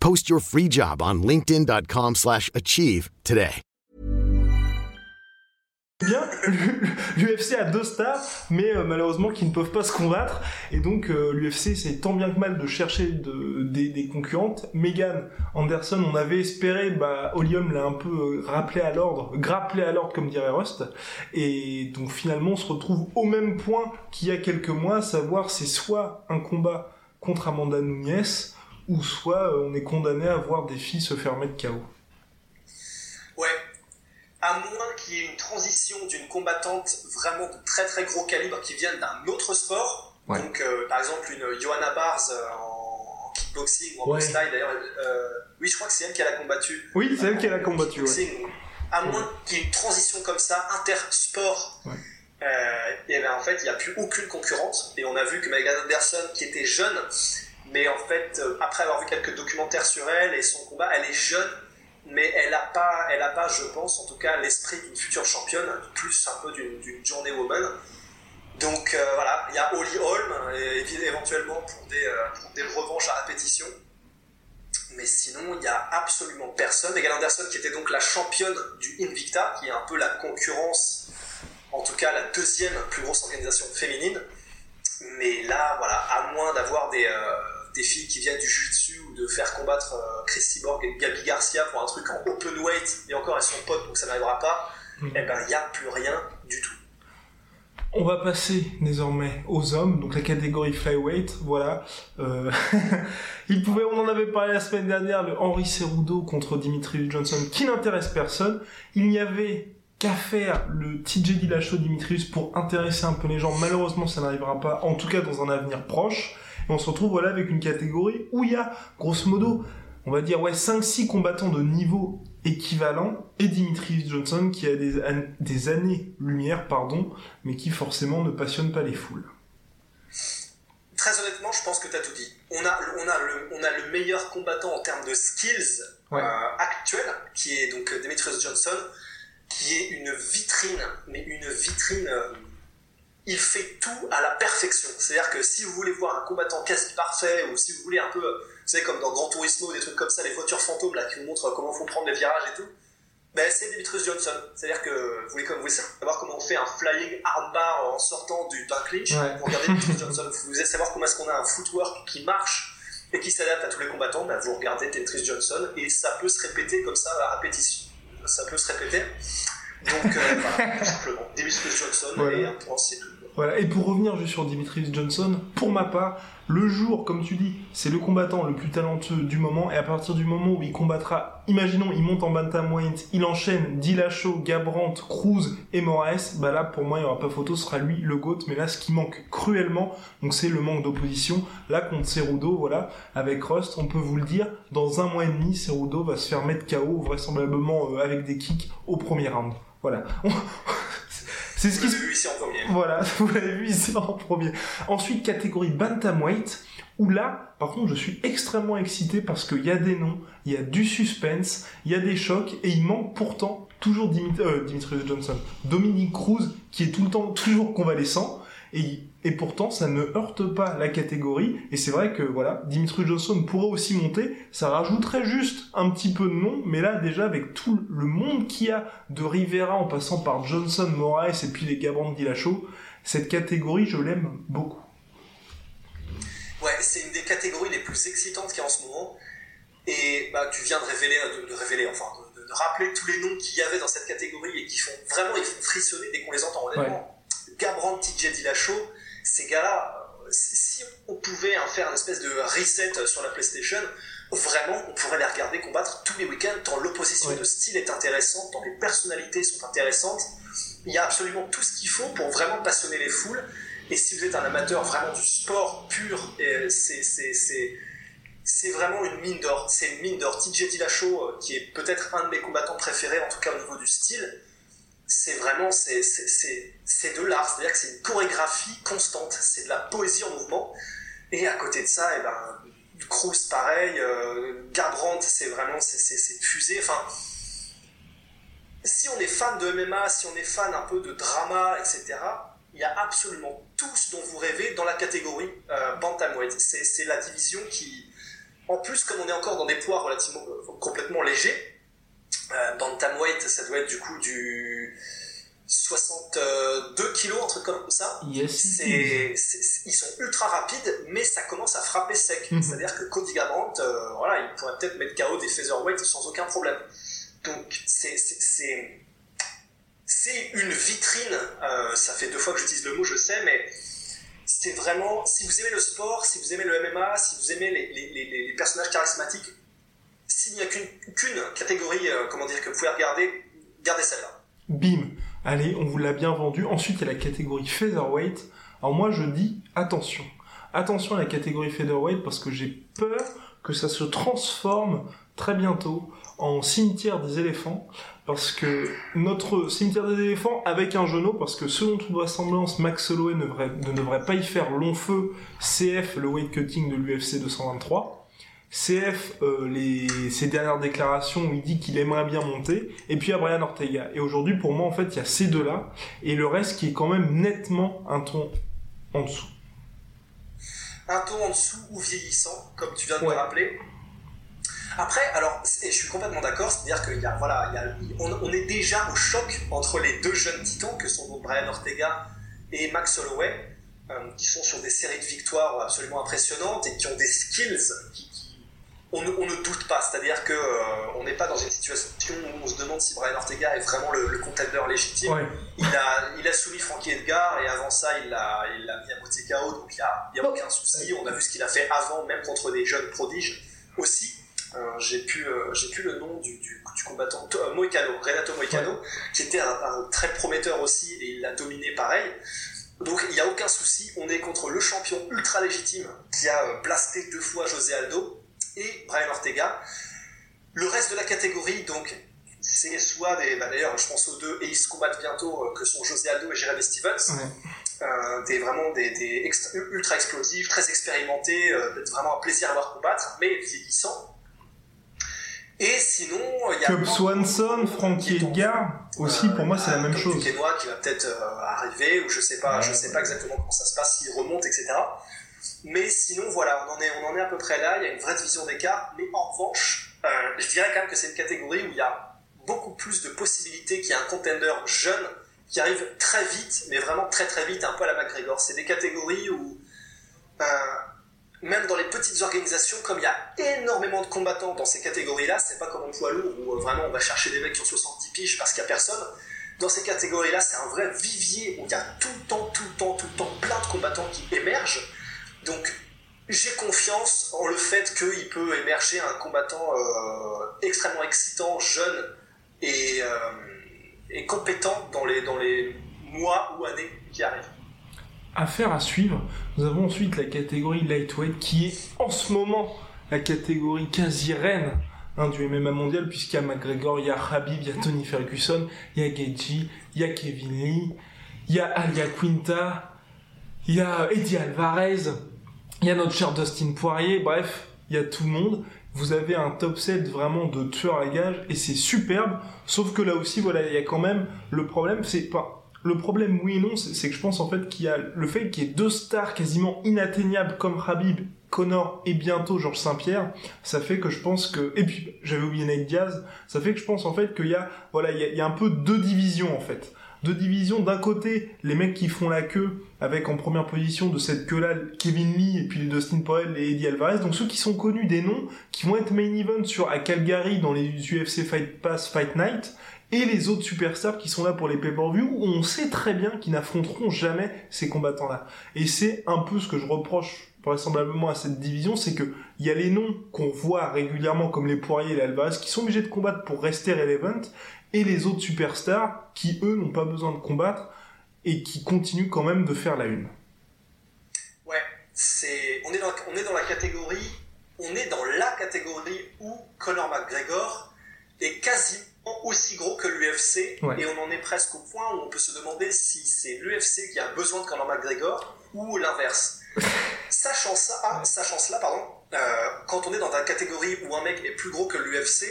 Post your free job on linkedin.com/achieve today. bien, l'UFC a deux stars, mais euh, malheureusement qui ne peuvent pas se combattre. Et donc euh, l'UFC c'est tant bien que mal de chercher de, des, concurrentes. Megan Anderson, on avait espéré, bah Olium l'a un peu euh, rappelé à l'ordre, grappelé à l'ordre comme dirait Rust. Et donc finalement on se retrouve au même point qu'il y a quelques mois, à savoir c'est soit un combat contre Amanda Nunes, ou soit on est condamné à voir des filles se faire mettre KO. Ouais, à moins qu'il y ait une transition d'une combattante vraiment de très très gros calibre qui vienne d'un autre sport. Donc, euh, par exemple, une Johanna Bars euh, en kickboxing ou en ouais. d'ailleurs. Euh, oui, je crois que c'est elle qui a combattu. Oui, c'est elle qui a combattu. À moins qu'il y ait une transition comme ça, intersport. et ben, en fait, il n'y a plus aucune concurrente. Et on a vu que Megan Anderson, qui était jeune, mais en fait, après avoir vu quelques documentaires sur elle et son combat, elle est jeune mais elle n'a pas, pas, je pense, en tout cas, l'esprit d'une future championne, plus un peu d'une journée woman. Donc euh, voilà, il y a Holly Holm, et, éventuellement pour des, euh, des revanches à répétition. Mais sinon, il n'y a absolument personne. Megan Anderson, qui était donc la championne du Invicta, qui est un peu la concurrence, en tout cas la deuxième plus grosse organisation féminine. Mais là, voilà, à moins d'avoir des, euh, des filles qui viennent du jiu-jitsu ou de faire combattre euh, Chris Cyborg et Gabi Garcia pour un truc en open weight, et encore elles sont potes donc ça n'arrivera pas, mm. et eh ben il n'y a plus rien du tout. On va passer désormais aux hommes, donc la catégorie flyweight, voilà. Euh, il pouvait, on en avait parlé la semaine dernière, le Henry Cerudo contre Dimitri Johnson, qui n'intéresse personne. Il n'y avait qu'a faire le TJ Dillashaw Dimitrius pour intéresser un peu les gens? Malheureusement, ça n'arrivera pas, en tout cas dans un avenir proche. Et on se retrouve voilà avec une catégorie où il y a, grosso modo, on va dire ouais 5-6 combattants de niveau équivalent et Dimitrius Johnson qui a des, des années-lumière, pardon, mais qui forcément ne passionne pas les foules. Très honnêtement, je pense que tu as tout dit. On a, on, a le, on a le meilleur combattant en termes de skills euh, actuel, qui est donc Dimitrius Johnson, qui est une vitrine, mais une vitrine. Euh, il fait tout à la perfection. C'est-à-dire que si vous voulez voir un combattant quasi parfait, ou si vous voulez un peu, vous savez, comme dans Grand Turismo, des trucs comme ça, les voitures fantômes là, qui vous montrent comment faut prendre les virages et tout, ben, c'est Dimitrius Johnson. C'est-à-dire que vous voulez, vous voulez, savoir comment on fait un flying armbar en sortant d'un clinch, vous regardez Dimitrius Johnson. Vous voulez savoir comment est-ce qu'on a un footwork qui marche et qui s'adapte à tous les combattants, ben, vous regardez Dimitrius Johnson et ça peut se répéter comme ça à répétition. Ça peut se répéter. Donc, euh, voilà, tout simplement. Dimitrius Johnson et un point, c'est tout. Voilà. Et pour revenir juste sur Dimitrius Johnson, pour ma part, le jour, comme tu dis, c'est le combattant le plus talentueux du moment, et à partir du moment où il combattra, imaginons, il monte en bantamweight, il enchaîne Dillashaw, Gabrant, Cruz et Moraes, bah là, pour moi, il n'y aura pas photo, ce sera lui le GOAT, mais là, ce qui manque cruellement, donc c'est le manque d'opposition, là, contre Cerudo, voilà, avec Rust, on peut vous le dire, dans un mois et demi, Cerudo va se faire mettre KO, vraisemblablement, euh, avec des kicks au premier round. Voilà. C'est ce qui vu ici en premier. Voilà, vous l'avez vu ici en premier. Ensuite, catégorie bantamweight, où là, par contre, je suis extrêmement excité parce qu'il y a des noms, il y a du suspense, il y a des chocs, et il manque pourtant toujours Dimitri, euh, Dimitrius Johnson, Dominique Cruz, qui est tout le temps toujours convalescent, et, et pourtant ça ne heurte pas la catégorie. Et c'est vrai que voilà Dimitri Johnson pourrait aussi monter. Ça rajouterait juste un petit peu de nom mais là déjà avec tout le monde qu'il y a de Rivera en passant par Johnson Moraes et puis les Gabran de Dillashaw cette catégorie je l'aime beaucoup. Ouais c'est une des catégories les plus excitantes qu'il y a en ce moment. Et bah, tu viens de révéler de, révéler enfin de, rappeler tous les noms qu'il y avait dans cette catégorie et qui font vraiment ils font frissonner dès qu'on les entend honnêtement Gabrand, TJ Dillashaw, ces gars-là, si on pouvait faire une espèce de reset sur la PlayStation, vraiment, on pourrait les regarder combattre tous les week-ends, tant l'opposition de style est intéressante, tant les personnalités sont intéressantes. Il y a absolument tout ce qu'il faut pour vraiment passionner les foules. Et si vous êtes un amateur vraiment du sport pur, c'est vraiment une mine d'or. C'est une mine d'or. TJ Dillashaw, euh, qui est peut-être un de mes combattants préférés, en tout cas au niveau du style, c'est vraiment c'est, de l'art, c'est-à-dire que c'est une chorégraphie constante, c'est de la poésie en mouvement. Et à côté de ça, et eh ben, Cruz pareil, euh, Garbrandt c'est vraiment c'est, fusée. Enfin, si on est fan de MMA, si on est fan un peu de drama, etc., il y a absolument tout ce dont vous rêvez dans la catégorie euh, bantamweight. C'est, c'est la division qui, en plus, comme on est encore dans des poids relativement euh, complètement légers, euh, bantamweight, ça doit être du coup du 62 kilos, un truc comme ça. Yes, ils sont ultra rapides, mais ça commence à frapper sec. Mhm. C'est-à-dire que Cody Garbrandt, euh, voilà, il pourrait peut-être mettre KO des featherweight sans aucun problème. Donc c'est c'est une vitrine. Euh, ça fait deux fois que j'utilise le mot, je sais, mais c'est vraiment si vous aimez le sport, si vous aimez le MMA, si vous aimez les, les, les personnages charismatiques, s'il n'y a qu'une catégorie, euh, comment dire, que vous pouvez regarder, gardez celle-là. Bim. Allez, on vous l'a bien vendu. Ensuite, il y a la catégorie featherweight. Alors moi, je dis attention. Attention à la catégorie featherweight parce que j'ai peur que ça se transforme très bientôt en cimetière des éléphants parce que notre cimetière des éléphants avec un genou parce que selon toute vraisemblance Max Holloway ne devrait, ne devrait pas y faire long feu CF le weight cutting de l'UFC 223 CF, euh, les, ses dernières déclarations où il dit qu'il aimerait bien monter, et puis à Brian Ortega. Et aujourd'hui, pour moi, en fait, il y a ces deux-là, et le reste qui est quand même nettement un ton en dessous. Un ton en dessous ou vieillissant, comme tu viens de me rappeler. Après, alors, et je suis complètement d'accord, c'est-à-dire qu'il y a, voilà, il y a, on, est déjà au choc entre les deux jeunes titans que sont donc Brian Ortega et Max Holloway, euh, qui sont sur des séries de victoires absolument impressionnantes et qui ont des skills qui, on ne, doute pas. C'est-à-dire qu'on euh, n'est pas dans une situation où on se demande si Brian Ortega est vraiment le, le contender légitime. Il, a, il a soumis Frankie Edgar et avant ça, il l'a il a mis à moitié KO, donc il n'y a, a, aucun souci. On a vu ce qu'il a fait avant, même contre des jeunes prodiges aussi. j'ai plus, j'ai plus le nom du, du, combattant Moicano, Renato Moicano, qui était un, très prometteur aussi et il a dominé pareil. Donc il n'y a aucun souci, on est contre le champion ultra légitime qui a blasté deux fois José Aldo et Brian Ortega. Le reste de la catégorie, donc c'est soit des. Bah, d'ailleurs, je pense aux deux, et ils se combattent bientôt, euh, que sont José Aldo et Jeremy Stevens. Euh, des, vraiment des, des ultra explosifs, très expérimentés, euh, vraiment un plaisir à voir combattre, mais vieillissants. Et sinon, il y a. Cub Swanson, Frankie Edgar, aussi, pour moi, c'est la même chose. Kenwa qui va peut-être arriver, ou je sais pas, je sais pas exactement comment ça se passe, s'il remonte, etc. Mais sinon, voilà, on en, est, on en est à peu près là, il y a une vraie division d'écart, mais en revanche, je dirais quand même que c'est une catégorie où il y a beaucoup plus de possibilités qu'il y a un contender jeune qui arrive très vite, mais vraiment très très vite, un peu à la McGregor. C'est des catégories où, euh, même dans les petites organisations, comme il y a énormément de combattants dans ces catégories-là, c'est pas comme en poids lourd où euh, vraiment on va chercher des mecs qui ont 70 piges parce qu'il y a personne. Dans ces catégories-là, c'est un vrai vivier où il y a tout le temps, tout le temps, tout le temps plein de combattants qui émergent. Donc, j'ai confiance en le fait qu'il peut émerger un combattant euh, extrêmement excitant, jeune, et, euh, compétent dans les, dans les mois ou années qui arrivent. Affaire à suivre. Nous avons ensuite la catégorie lightweight qui est en ce moment la catégorie quasi reine hein, du MMA mondial puisqu'il y a McGregor, il y a Habib, il y a Tony Ferguson, il y a Geji, il y a Kevin Lee, il y a Alia Quinta, il y a Eddie Alvarez, il y a notre cher Dustin Poirier, bref, il y a tout le monde vous avez un top 7 vraiment de tueurs à gages et c'est superbe. Sauf que là aussi, voilà, il y a quand même le problème, c'est pas le problème, oui et non, c'est que je pense en fait qu'il y a le fait qu'il y ait deux stars quasiment inatteignables comme Habib, Connor et bientôt Georges Saint-Pierre, ça fait que je pense que et puis j'avais oublié Nate Diaz, ça fait que je pense en fait qu'il y a voilà il y a, un peu deux divisions en fait deux divisions. D'un côté, les mecs qui font la queue avec en première position de cette queue-là Kevin Lee et puis Dustin Poirier et Eddie Alvarez. Donc ceux qui sont connus des noms, qui vont être main event sur à Calgary dans les UFC Fight Pass Fight Night. Et les autres superstars qui sont là pour les pay-per-view où on sait très bien qu'ils n'affronteront jamais ces combattants-là. Et c'est un peu ce que je reproche vraisemblablement à cette division, c'est que il y a les noms qu'on voit régulièrement comme les Poirier et les Alvarez qui sont obligés de combattre pour rester relevant et les autres superstars qui, eux, n'ont pas besoin de combattre et qui continuent quand même de faire la une. Ouais, c'est... On, est dans... on est dans la catégorie on est dans la catégorie où Conor McGregor est quasiment aussi gros que l'UFC et on en est presque au point où on peut se demander si c'est l'UFC qui a besoin de Conor McGregor ou l'inverse. sachant ça, ah, sachant cela, pardon, euh, quand on est dans la catégorie où un mec est plus gros que l'UFC,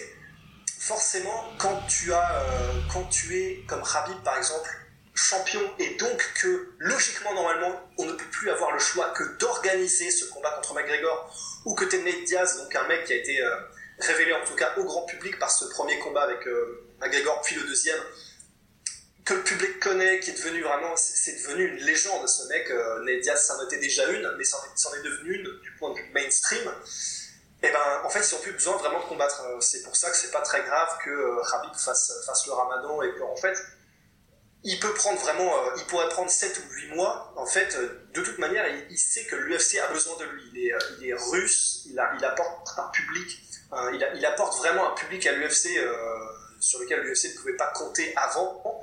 forcément, quand tu, as, euh, quand tu es comme Khabib par exemple, champion, et donc que logiquement, normalement, on ne peut plus avoir le choix que d'organiser ce combat contre McGregor, ou que tu es Nate Diaz, donc un mec qui a été euh, révélé en tout cas au grand public par ce premier combat avec euh, McGregor, puis le deuxième, que le public connaît, qui est devenu vraiment, c'est devenu une légende ce mec. Nate Diaz, ça en était déjà une, mais ça en est, devenu une du point de vue mainstream et eh ben en fait ils n'ont plus besoin vraiment de combattre. Euh, c'est pour ça que c'est pas très grave que euh, Khabib fasse, le ramadan et qu'en fait il peut prendre vraiment, euh, il pourrait prendre 7 ou 8 mois. En fait, de toute manière, il, sait que l'UFC a besoin de lui. Il est, russe, il apporte un public, il, il, apporte vraiment un public à l'UFC sur lequel l'UFC ne pouvait pas compter avant.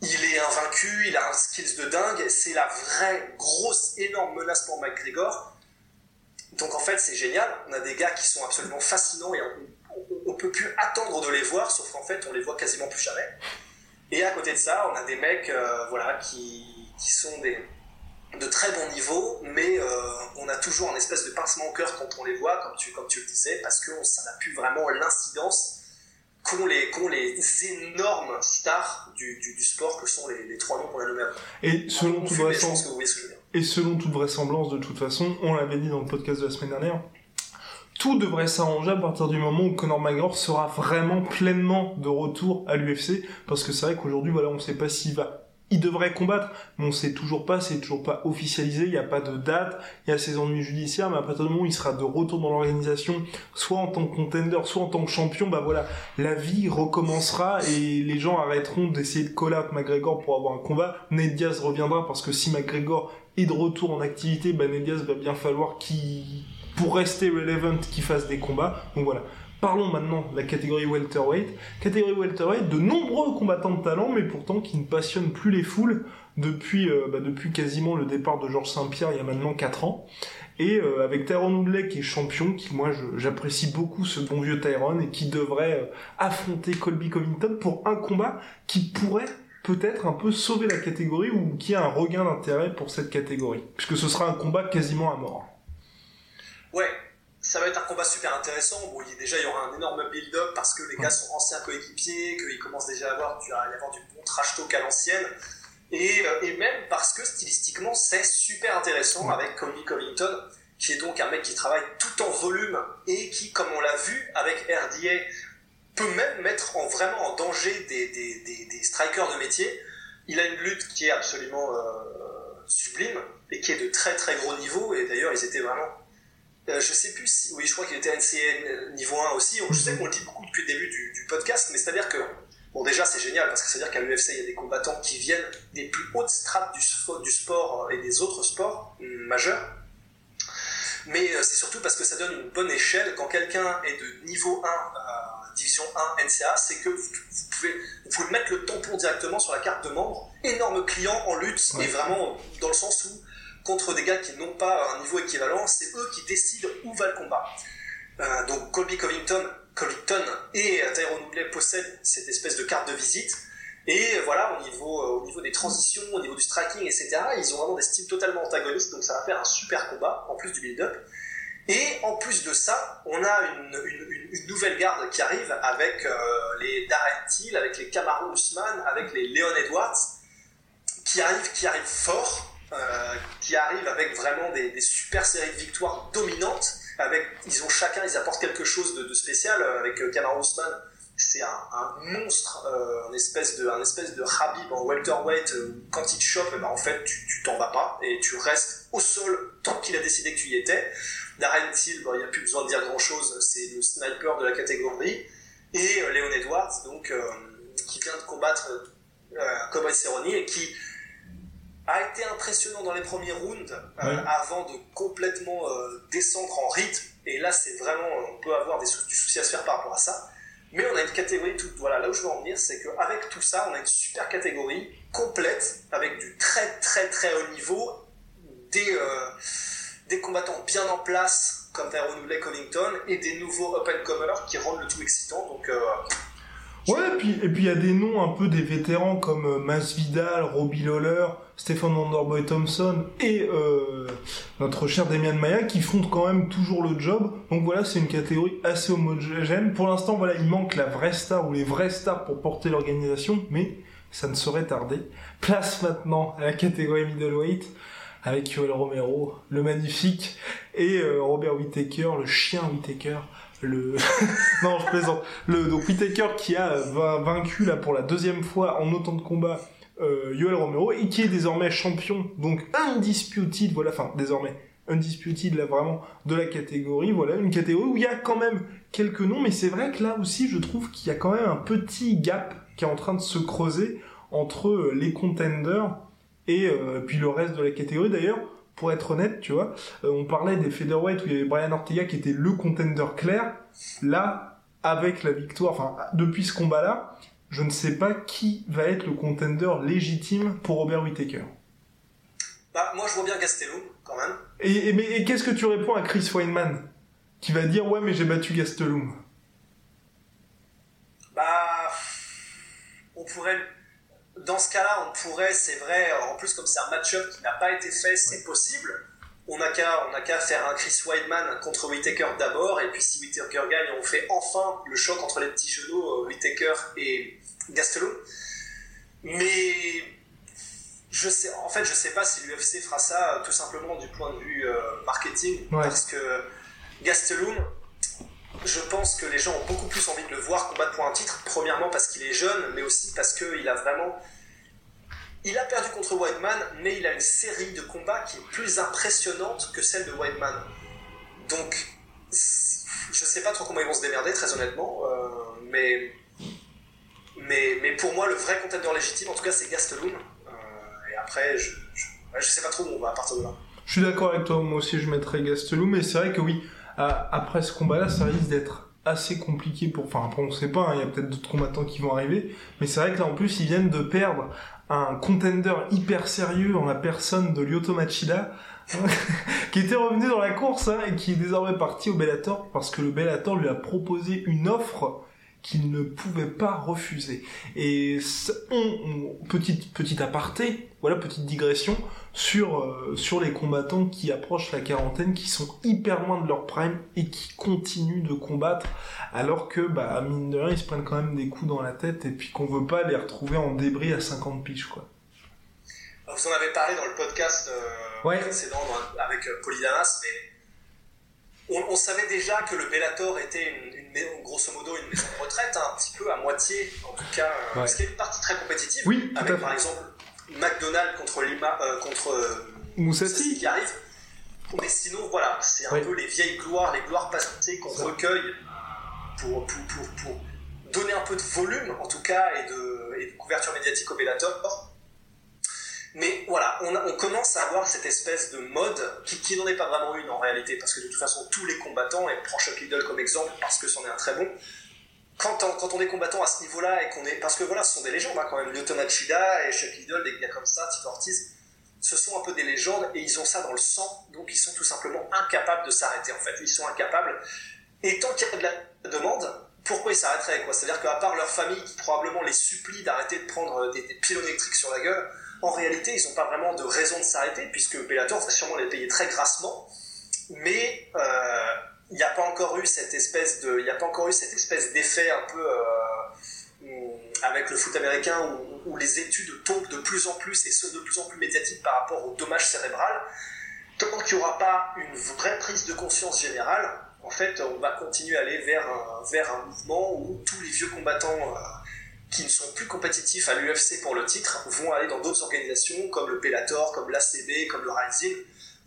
Il est invaincu, il a un skills de dingue, c'est la vraie grosse énorme menace pour McGregor. Donc en fait, c'est génial. On a des gars qui sont absolument fascinants et on, ne peut plus attendre de les voir, sauf qu'en fait, on les voit quasiment plus jamais. Et à côté de ça, on a des mecs, euh, voilà, qui, sont des, de très bon niveau, mais euh, on a toujours un espèce de pincement au cœur quand on les voit, comme tu, comme tu le disais, parce que ça n'a plus vraiment l'incidence qu'ont les, les énormes stars du, du, sport que sont les, les trois noms qu'on a nommés. Et selon tout dire. Et selon toute vraisemblance, de toute façon, on l'avait dit dans le podcast de la semaine dernière, tout devrait s'arranger à partir du moment où Conor McGregor sera vraiment pleinement de retour à l'UFC, parce que c'est vrai qu'aujourd'hui, voilà, on ne sait pas s'il va il devrait combattre, mais on sait toujours pas, c'est toujours pas officialisé, il n'y a pas de date, il y a ses ennuis judiciaires, mais partir du moment où il sera de retour dans l'organisation, soit en tant que contender, soit en tant que champion, bah voilà, la vie recommencera et les gens arrêteront d'essayer de coller out McGregor pour avoir un combat. Ned Diaz reviendra parce que si McGregor est de retour en activité, bah Ned Diaz va bien falloir qu'il, pour rester relevant, qu'il fasse des combats. Donc voilà Parlons maintenant de la catégorie welterweight. Catégorie welterweight, de nombreux combattants de talent, mais pourtant qui ne passionnent plus les foules depuis, euh, bah, quasiment le départ de Georges Saint-Pierre il y a maintenant 4 ans. Et euh, avec Tyrone Woodley qui est champion, qui moi j'apprécie beaucoup ce bon vieux Tyrone et qui devrait euh, affronter Colby Covington pour un combat qui pourrait peut-être un peu sauver la catégorie ou qui a un regain d'intérêt pour cette catégorie, puisque ce sera un combat quasiment à mort. Ouais, ça va être un combat super intéressant. Bon, il, déjà, il y aura un énorme build-up parce que les gars sont anciens coéquipiers, qu'ils commencent déjà à avoir, vas y avoir du bon trash talk à l'ancienne. Et, euh, et, même parce que stylistiquement, c'est super intéressant avec Colby Covington, qui est donc un mec qui travaille tout en volume et qui, comme on l'a vu avec RDA, peut même mettre en, vraiment en danger des, des, des, des strikers de métier. Il a une lutte qui est absolument euh, sublime et qui est de très très gros niveau. Et d'ailleurs, ils étaient vraiment euh, je sais plus si, oui, je crois qu'il était NCA niveau 1 aussi. Je sais qu'on le dit beaucoup depuis le début du, du podcast, mais c'est-à-dire que, bon, déjà, c'est génial parce que c'est-à-dire qu'à l'UFC, il y a des combattants qui viennent des plus hautes strates du, du sport et des autres sports majeurs. Mais euh, c'est surtout parce que ça donne une bonne échelle. Quand quelqu'un est de niveau 1, euh, division 1 NCA, c'est que vous, pouvez, vous pouvez mettre le tampon directement sur la carte de membre. Énorme client en lutte, et vraiment dans le sens où contre des gars qui n'ont pas un niveau équivalent, c'est eux qui décident où va le combat. Euh, donc Colby Covington, Covington et euh, Tyrone Woodley possèdent cette espèce de carte de visite. Et euh, voilà, au niveau, au niveau des transitions, au niveau du striking, etc., ils ont vraiment des styles totalement antagonistes, donc ça va faire un super combat, en plus du build-up. Et en plus de ça, on a une, une, nouvelle garde qui arrive avec les Darren avec les Kamaru Usman, avec les Leon Edwards, qui arrivent, qui arrivent fort, euh, qui arrivent avec vraiment des, super séries de victoires dominantes. Avec, ils ont chacun, ils apportent quelque chose de, spécial. Euh, avec euh, Kamar Ousmane, c'est un, monstre, un espèce de, un espèce de Habib en welterweight. quand il te chope, eh ben, en fait, tu t'en vas pas et tu restes au sol tant qu'il a décidé que tu y étais. Darren Till, il n'y a plus besoin de dire grand chose, c'est le sniper de la catégorie. Et Léon Edwards, donc, qui vient de combattre Cowboy Cerrone et qui a été impressionnant dans les premiers rounds euh, avant de complètement euh, descendre en rythme. Et là, c'est vraiment, on peut avoir des du souci à se faire par rapport à ça. Mais on a une catégorie, tout, voilà, là où je veux en venir, c'est qu'avec tout ça, on a une super catégorie complète avec du très très très haut niveau, des, euh, des combattants bien en place comme Tyrone Woodley Covington et des nouveaux open comers qui rendent le tout excitant. Donc Ouais, et puis et puis il y a des noms un peu des vétérans comme euh, Masvidal, Robbie Lawler, Stephen Wonderboy Thompson et euh, notre cher Demian Maya qui font quand même toujours le job. Donc voilà, c'est une catégorie assez homogène. Pour l'instant, voilà, il manque la vraie star ou les vraies stars pour porter l'organisation, mais ça ne saurait tarder. Place maintenant à la catégorie middleweight avec Yoel Romero, le magnifique, et euh, Robert Whittaker, le chien Whittaker le non je plaisante. Le donc Whitaker qui a vaincu là pour la deuxième fois en autant de combats euh, Yoel Romero et qui est désormais champion donc undisputed voilà enfin désormais undisputed là vraiment de la catégorie voilà une catégorie où il y a quand même quelques noms mais c'est vrai que là aussi je trouve qu'il y a quand même un petit gap qui est en train de se creuser entre euh, les contenders et euh, puis le reste de la catégorie. D'ailleurs pour être honnête, tu vois, euh, on parlait des featherweight où il y avait Brian Ortega qui était le contender clair. Là, avec la victoire, enfin, depuis ce combat-là, je ne sais pas qui va être le contender légitime pour Robert Whittaker. Bah, moi, je vois bien Gastelum, quand même. Et, mais qu'est-ce que tu réponds à Chris Weinman Qui va dire, ouais, mais j'ai battu Gastelum? Bah, on pourrait dans ce cas-là, on pourrait, c'est vrai, en plus comme c'est un match-up qui n'a pas été fait, c'est possible. On n'a qu'à, qu'à faire un Chris Weidman contre Whitaker d'abord, et puis si Whitaker gagne, on fait enfin le choc entre les petits genoux, euh, Whitaker et Gastelum. Mais je sais, en fait, je sais pas si l'UFC fera ça euh, tout simplement du point de vue euh, marketing, parce que Gastelum, je pense que les gens ont beaucoup plus envie de le voir combattre pour un titre. Premièrement parce qu'il est jeune, mais aussi parce qu'il a vraiment. Il a perdu contre Whiteman, mais il a une série de combats qui est plus impressionnante que celle de Whiteman. Donc, je sais pas trop comment ils vont se démerder, très honnêtement, euh, mais, pour moi, le vrai contender légitime, en tout cas, c'est Gastelum. Euh, et après, je, je, sais pas trop où on va à partir de là. Je suis d'accord avec toi, moi aussi je mettrais Gastelum, mais c'est vrai que oui, après ce combat-là, ça risque d'être assez compliqué pour. Enfin, après, on sait pas, hein, il y a peut-être d'autres combattants qui vont arriver, mais c'est vrai que là, en plus, ils viennent de perdre un contender hyper sérieux en la personne de Lyoto Machida, qui était revenu dans la course hein, et qui est désormais parti au Bellator parce que le Bellator lui a proposé une offre qu'il ne pouvait pas refuser. Et on, petite petite aparté, voilà petite digression sur euh, sur les combattants qui approchent la quarantaine, qui sont hyper loin de leur prime et qui continuent de combattre, alors que bah mine de rien ils se prennent quand même des coups dans la tête et puis qu'on veut pas les retrouver en débris à 50 piges quoi. Vous en avez parlé dans le podcast euh, précédent avec euh, Polydamas, mais on, savait déjà que le Bellator était une, grosso modo une maison de retraite, hein, un petit peu à moitié, en tout cas, euh, parce qu'il y a une partie très compétitive, oui, avec par exemple McDonald's contre Lima, euh, contre euh, qui arrive. Mais sinon, voilà, c'est un peu les vieilles gloires, les gloires passées qu'on recueille pour, pour, donner un peu de volume, en tout cas, et de, et de couverture médiatique au Bellator. Mais voilà, on, commence à avoir cette espèce de mode qui, n'en est pas vraiment une en réalité, parce que de toute façon, tous les combattants, et prends Chuck Liddell comme exemple, parce que c'en est un très bon, quand on, est combattant à ce niveau-là, et qu'on est. Parce que voilà, ce sont des légendes hein, quand même, Lyoto Machida et Chuck Liddell, des gars comme ça, Tito Ortiz, ce sont un peu des légendes, et ils ont ça dans le sang, donc ils sont tout simplement incapables de s'arrêter en fait. Ils sont incapables. Et tant qu'il y a de la demande, pourquoi ils s'arrêteraient quoi? C'est-à-dire qu'à part leur famille qui probablement les supplie d'arrêter de prendre des, des pylônes électriques sur la gueule, en réalité, ils n'ont pas vraiment de raison de s'arrêter, puisque Bellator va sûrement les payer très grassement, mais euh, il n'y a pas encore eu cette espèce de, d'effet un peu euh, avec le foot américain où, les études tombent de plus en plus et sont de plus en plus médiatiques par rapport au dommage cérébral. Tant qu'il n'y aura pas une vraie prise de conscience générale, en fait, on va continuer à aller vers un, vers un mouvement où tous les vieux combattants euh, qui ne sont plus compétitifs à l'UFC pour le titre vont aller dans d'autres organisations comme le Bellator, comme l'ACB, comme le Rising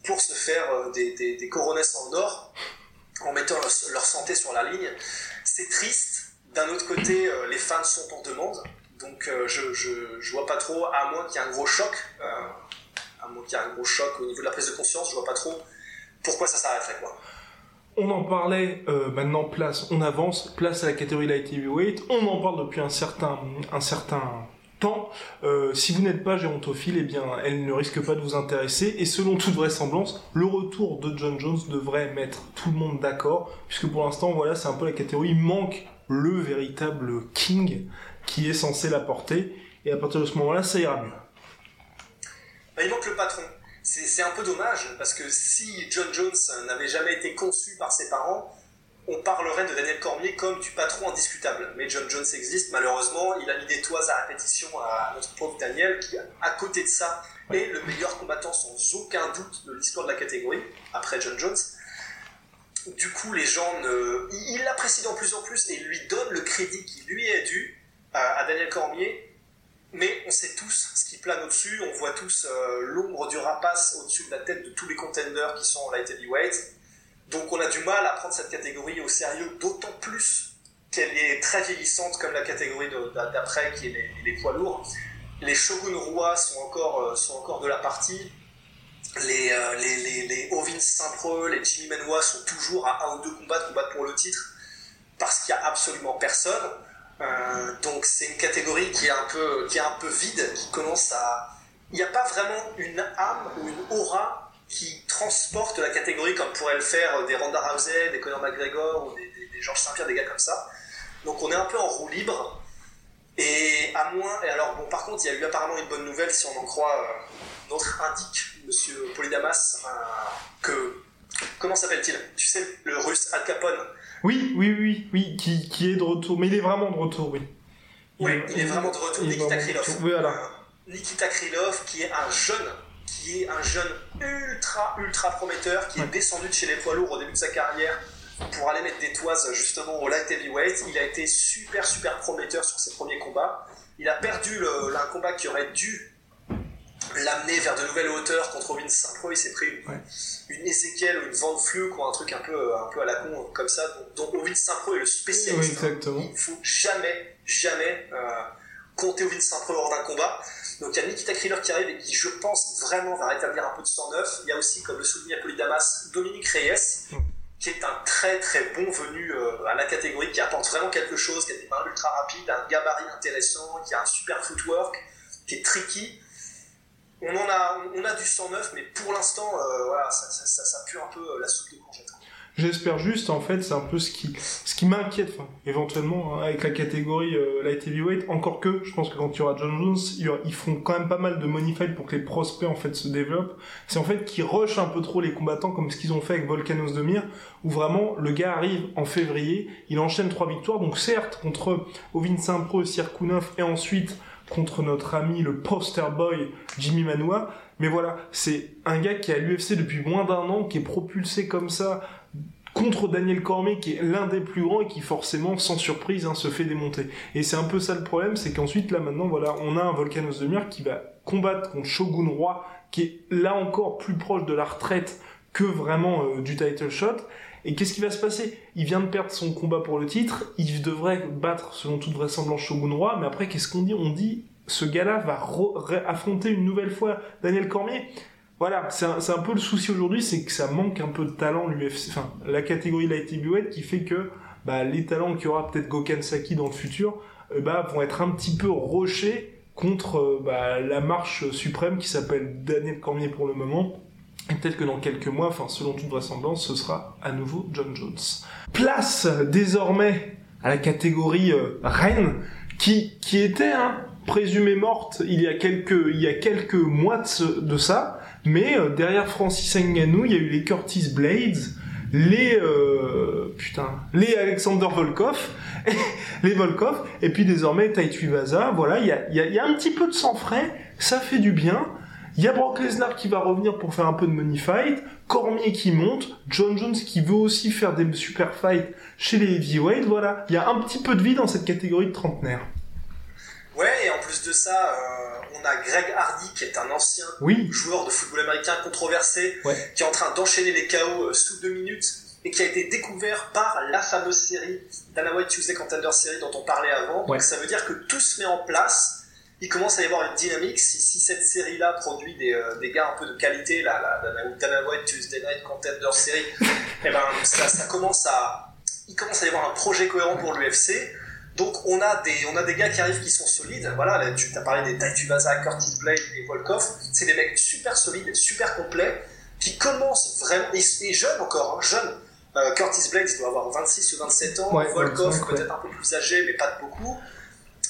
pour se faire euh, des, des, des en or en mettant leur, santé sur la ligne. C'est triste. D'un autre côté, euh, les fans sont en demande. Donc euh, je, je, vois pas trop, à moins qu'il y ait un gros choc, à moins qu'il y ait un gros choc au niveau de la prise de conscience, je vois pas trop pourquoi ça s'arrêterait. On en parlait euh, maintenant, place, on avance, place à la catégorie light heavyweight. On en parle depuis un certain, un certain temps. Euh, si vous n'êtes pas gérontophile, eh bien, elle ne risque pas de vous intéresser. Et selon toute vraisemblance, le retour de John Jones devrait mettre tout le monde d'accord, puisque pour l'instant, voilà, c'est un peu la catégorie. Manque le véritable king qui est censé la porter. Et à partir de ce moment-là, ça ira mieux. Bah, il manque le patron c'est un peu dommage parce que si John Jones n'avait jamais été conçu par ses parents, on parlerait de Daniel Cormier comme du patron indiscutable. Mais John Jones existe, malheureusement, il a mis des toits à répétition à notre pauvre Daniel, qui, à côté de ça, est le meilleur combattant sans aucun doute de l'histoire de la catégorie, après John Jones. Du coup, les gens, ne... il l'apprécient de plus en plus et lui donnent le crédit qui lui est dû à Daniel Cormier, mais on sait tous ce qui plane au-dessus, on voit tous euh, l'ombre du rapace au-dessus de la tête de tous les contenders qui sont light heavyweight. Donc on a du mal à prendre cette catégorie au sérieux, d'autant plus qu'elle est très vieillissante comme la catégorie d'après qui est les, poids lourds. Les Shogun Roi sont encore, euh, sont encore de la partie. Les, euh, Ovin Saint-Preux, les Jimmy Menois sont toujours à un ou deux combats de combattre pour le titre parce qu'il n'y a absolument personne. Euh, donc c'est une catégorie qui est un peu, qui est un peu vide, qui commence à... Il n'y a pas vraiment une âme ou une aura qui transporte la catégorie comme pourraient le faire des Ronda Rousey, des Conor McGregor ou des, des, Georges Saint-Pierre, des gars comme ça. Donc on est un peu en roue libre. Et à moins... Et alors bon, par contre, il y a eu apparemment une bonne nouvelle, si on en croit euh, notre indique, monsieur Polydamas, euh, que... Comment s'appelle-t-il? Tu sais, le russe Al Capone oui, oui, oui, oui, qui, qui est de retour. Mais il est vraiment de retour, oui. Oui, il, est vraiment de retour. Nikita Krylov. Oui, voilà. Euh, Nikita Krylov, qui est un jeune, qui est un jeune ultra, ultra prometteur, qui est descendu de chez les poids lourds au début de sa carrière pour aller mettre des toises justement au light heavyweight. Il a été super, super prometteur sur ses premiers combats. Il a perdu le, un combat qui aurait dû l'amener vers de nouvelles hauteurs contre Ovin Saint-Pro. Il s'est pris une, Ezekiel ou une Van Fluke ou un truc un peu, un peu à la con comme ça. Donc, donc Ovin Saint-Pro est le spécialiste. Oui, exactement. Il faut jamais, jamais euh, compter Ovin Saint-Pro lors d'un combat. Donc il y a Nikita Kriller qui arrive et qui, je pense, vraiment va rétablir un peu de sang neuf. Il y a aussi, comme le soulignait Polydamas, Dominique Reyes, qui est un très très bon venu euh, à la catégorie, qui apporte vraiment quelque chose, qui a des mains ultra rapides, un gabarit intéressant, qui a un super footwork, qui est tricky. On en a, on a du 109, mais pour l'instant, euh, voilà, ça, ça, ça, ça, pue un peu la soupe de courgette. J'espère juste, en fait, c'est un peu ce qui, ce qui m'inquiète, éventuellement, hein, avec la catégorie euh, light heavyweight. Encore que, je pense que quand il y aura John Jones, ils font quand même pas mal de fight pour que les prospects, en fait, se développent. C'est en fait qu'ils rushent un peu trop les combattants, comme ce qu'ils ont fait avec Volcanos de Mir, où vraiment, le gars arrive en février, il enchaîne trois victoires, donc certes, contre Ovin Saint-Preux, Sirkunov, et ensuite, contre notre ami, le poster boy, Jimmy Manoa. Mais voilà, c'est un gars qui est l'UFC depuis moins d'un an, qui est propulsé comme ça, contre Daniel Cormier qui est l'un des plus grands et qui forcément sans surprise hein, se fait démonter. Et c'est un peu ça le problème, c'est qu'ensuite là maintenant voilà, on a un Volcanos de Mir qui va combattre contre Shogun Roi qui est là encore plus proche de la retraite que vraiment euh, du title shot. Et qu'est-ce qui va se passer? Il vient de perdre son combat pour le titre, il devrait battre selon toute vraisemblance Shogun Roi, mais après qu'est-ce qu'on dit? On dit ce gars-là va affronter une nouvelle fois Daniel Cormier. Voilà, c'est un, peu le souci aujourd'hui, c'est que ça manque un peu de talent la catégorie light heavyweight qui fait que bah, les talents qu'il y aura peut-être Gokhan Saki dans le futur, euh, bah, vont être un petit peu rochés contre euh, bah, la marche suprême qui s'appelle Daniel Cormier pour le moment. Et peut-être que dans quelques mois, enfin selon toute vraisemblance, ce sera à nouveau John Jones. Place désormais à la catégorie euh, reine qui qui était hein, présumée morte il y a quelques il y a quelques mois de, ça mais euh, derrière Francis Ngannou, il y a eu les Curtis Blades, les euh, putain, les Alexander Volkov, les Volkov, et puis désormais Tai Tuivasa. Voilà, il y a, y, y a, un petit peu de sang frais, ça fait du bien. Il y a Brock Lesnar qui va revenir pour faire un peu de money fight, Cormier qui monte, John Jones qui veut aussi faire des super fights chez les heavyweights. Voilà, il y a un petit peu de vie dans cette catégorie de trentenaires. Ouais, et en plus de ça, euh, on a Greg Hardy, qui est un ancien joueur de football américain controversé, qui est en train d'enchaîner les KO euh, sous deux minutes, et qui a été découvert par la fameuse série Dana White Tuesday Contender Series dont on parlait avant. Donc ça veut dire que tout se met en place. Il commence à y avoir une dynamique. Si, si cette série-là produit des, euh, des, gars un peu de qualité, la, la, Dana White Tuesday Night Contender Series, eh ben, ça, ça commence à, il commence à y avoir un projet cohérent pour l'UFC. Donc on a des on a des gars qui arrivent qui sont solides. Voilà, tu as parlé des Taitu Vaza, Curtis Blade et Volkov. C'est des mecs super solides, super complets, qui commencent vraiment et, jeunes encore, hein, jeunes. Euh, Curtis Blade, il doit avoir 26 ou 27 ans. Volkov peut-être un peu plus âgé, mais pas de beaucoup.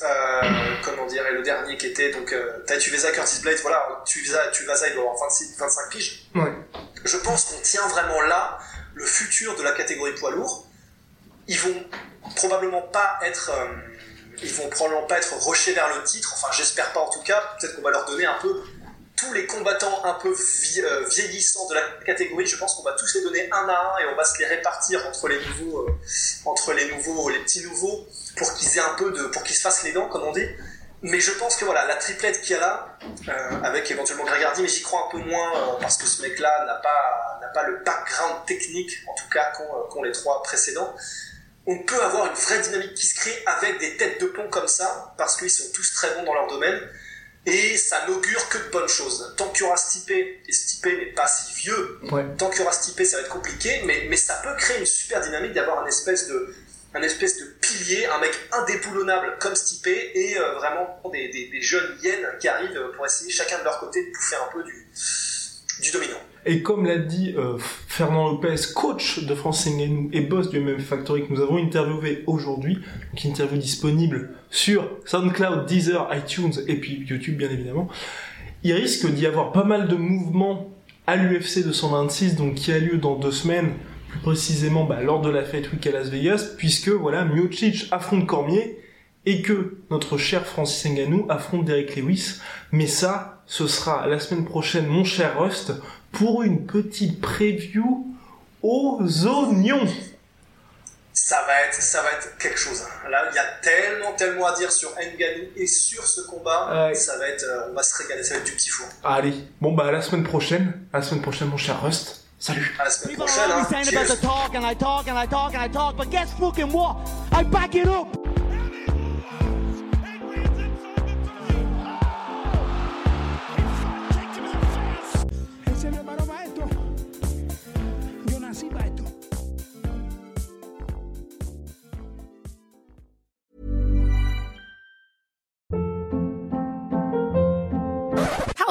Euh, comment dire, et le dernier qui était donc euh, Vaza, Curtis Blade, voilà, tu Vaza, il doit avoir 26, 25 piges. Ouais. Je pense qu'on tient vraiment là le futur de la catégorie poids lourd. Ils vont probablement pas être euh, ils vont probablement pas être rushés vers le titre enfin j'espère pas en tout cas peut-être qu'on va leur donner un peu tous les combattants un peu euh, vieillissants de la catégorie je pense qu'on va tous les donner un à un et on va se les répartir entre les nouveaux euh, entre les nouveaux les petits nouveaux pour qu'ils aient un peu de pour qu'ils se fassent les dents comme on dit. Mais je pense que voilà la triplette qu'il y a là avec éventuellement Greg Hardy mais j'y crois un peu moins parce que ce mec là n'a pas n'a pas le background technique en tout cas qu'ont les trois précédents. On peut avoir une vraie dynamique qui se crée avec des têtes de pont comme ça, parce qu'ils sont tous très bons dans leur domaine, et ça n'augure que de bonnes choses. Tant qu'il y aura Stipe, et Stipe n'est pas si vieux, tant qu'il y aura Stipe, ça va être compliqué, mais, mais ça peut créer une super dynamique d'avoir un espèce de un espèce de pilier, un mec indéboulonnable comme Stipe, et euh, vraiment des, des, des, jeunes hyènes qui arrivent pour essayer chacun de leur côté de bouffer un peu du, dominant. Et comme l'a dit euh, Fernand Lopez, coach de France Ngannou et boss du MM Factory que nous avons interviewé aujourd'hui, donc interview disponible sur SoundCloud, Deezer, iTunes et puis YouTube bien évidemment, il risque d'y avoir pas mal de mouvements à l'UFC 226, donc qui a lieu dans deux semaines, plus précisément bah, lors de la Fête Week à Las Vegas, puisque voilà, Miocic affronte Cormier et que notre cher Francis Ngannou affronte Derek Lewis. Mais ça, ce sera la semaine prochaine, mon cher Rust, pour une petite preview aux oignons. Ça va être, ça va être quelque chose. Là, il y a tellement, tellement à dire sur Ngannou et sur ce combat. Ça va être, euh, on va se régaler, ça va être du petit four. Allez, bon bah à la semaine prochaine, à la semaine prochaine, mon cher Rust. Salut. À la semaine prochaine. Hein.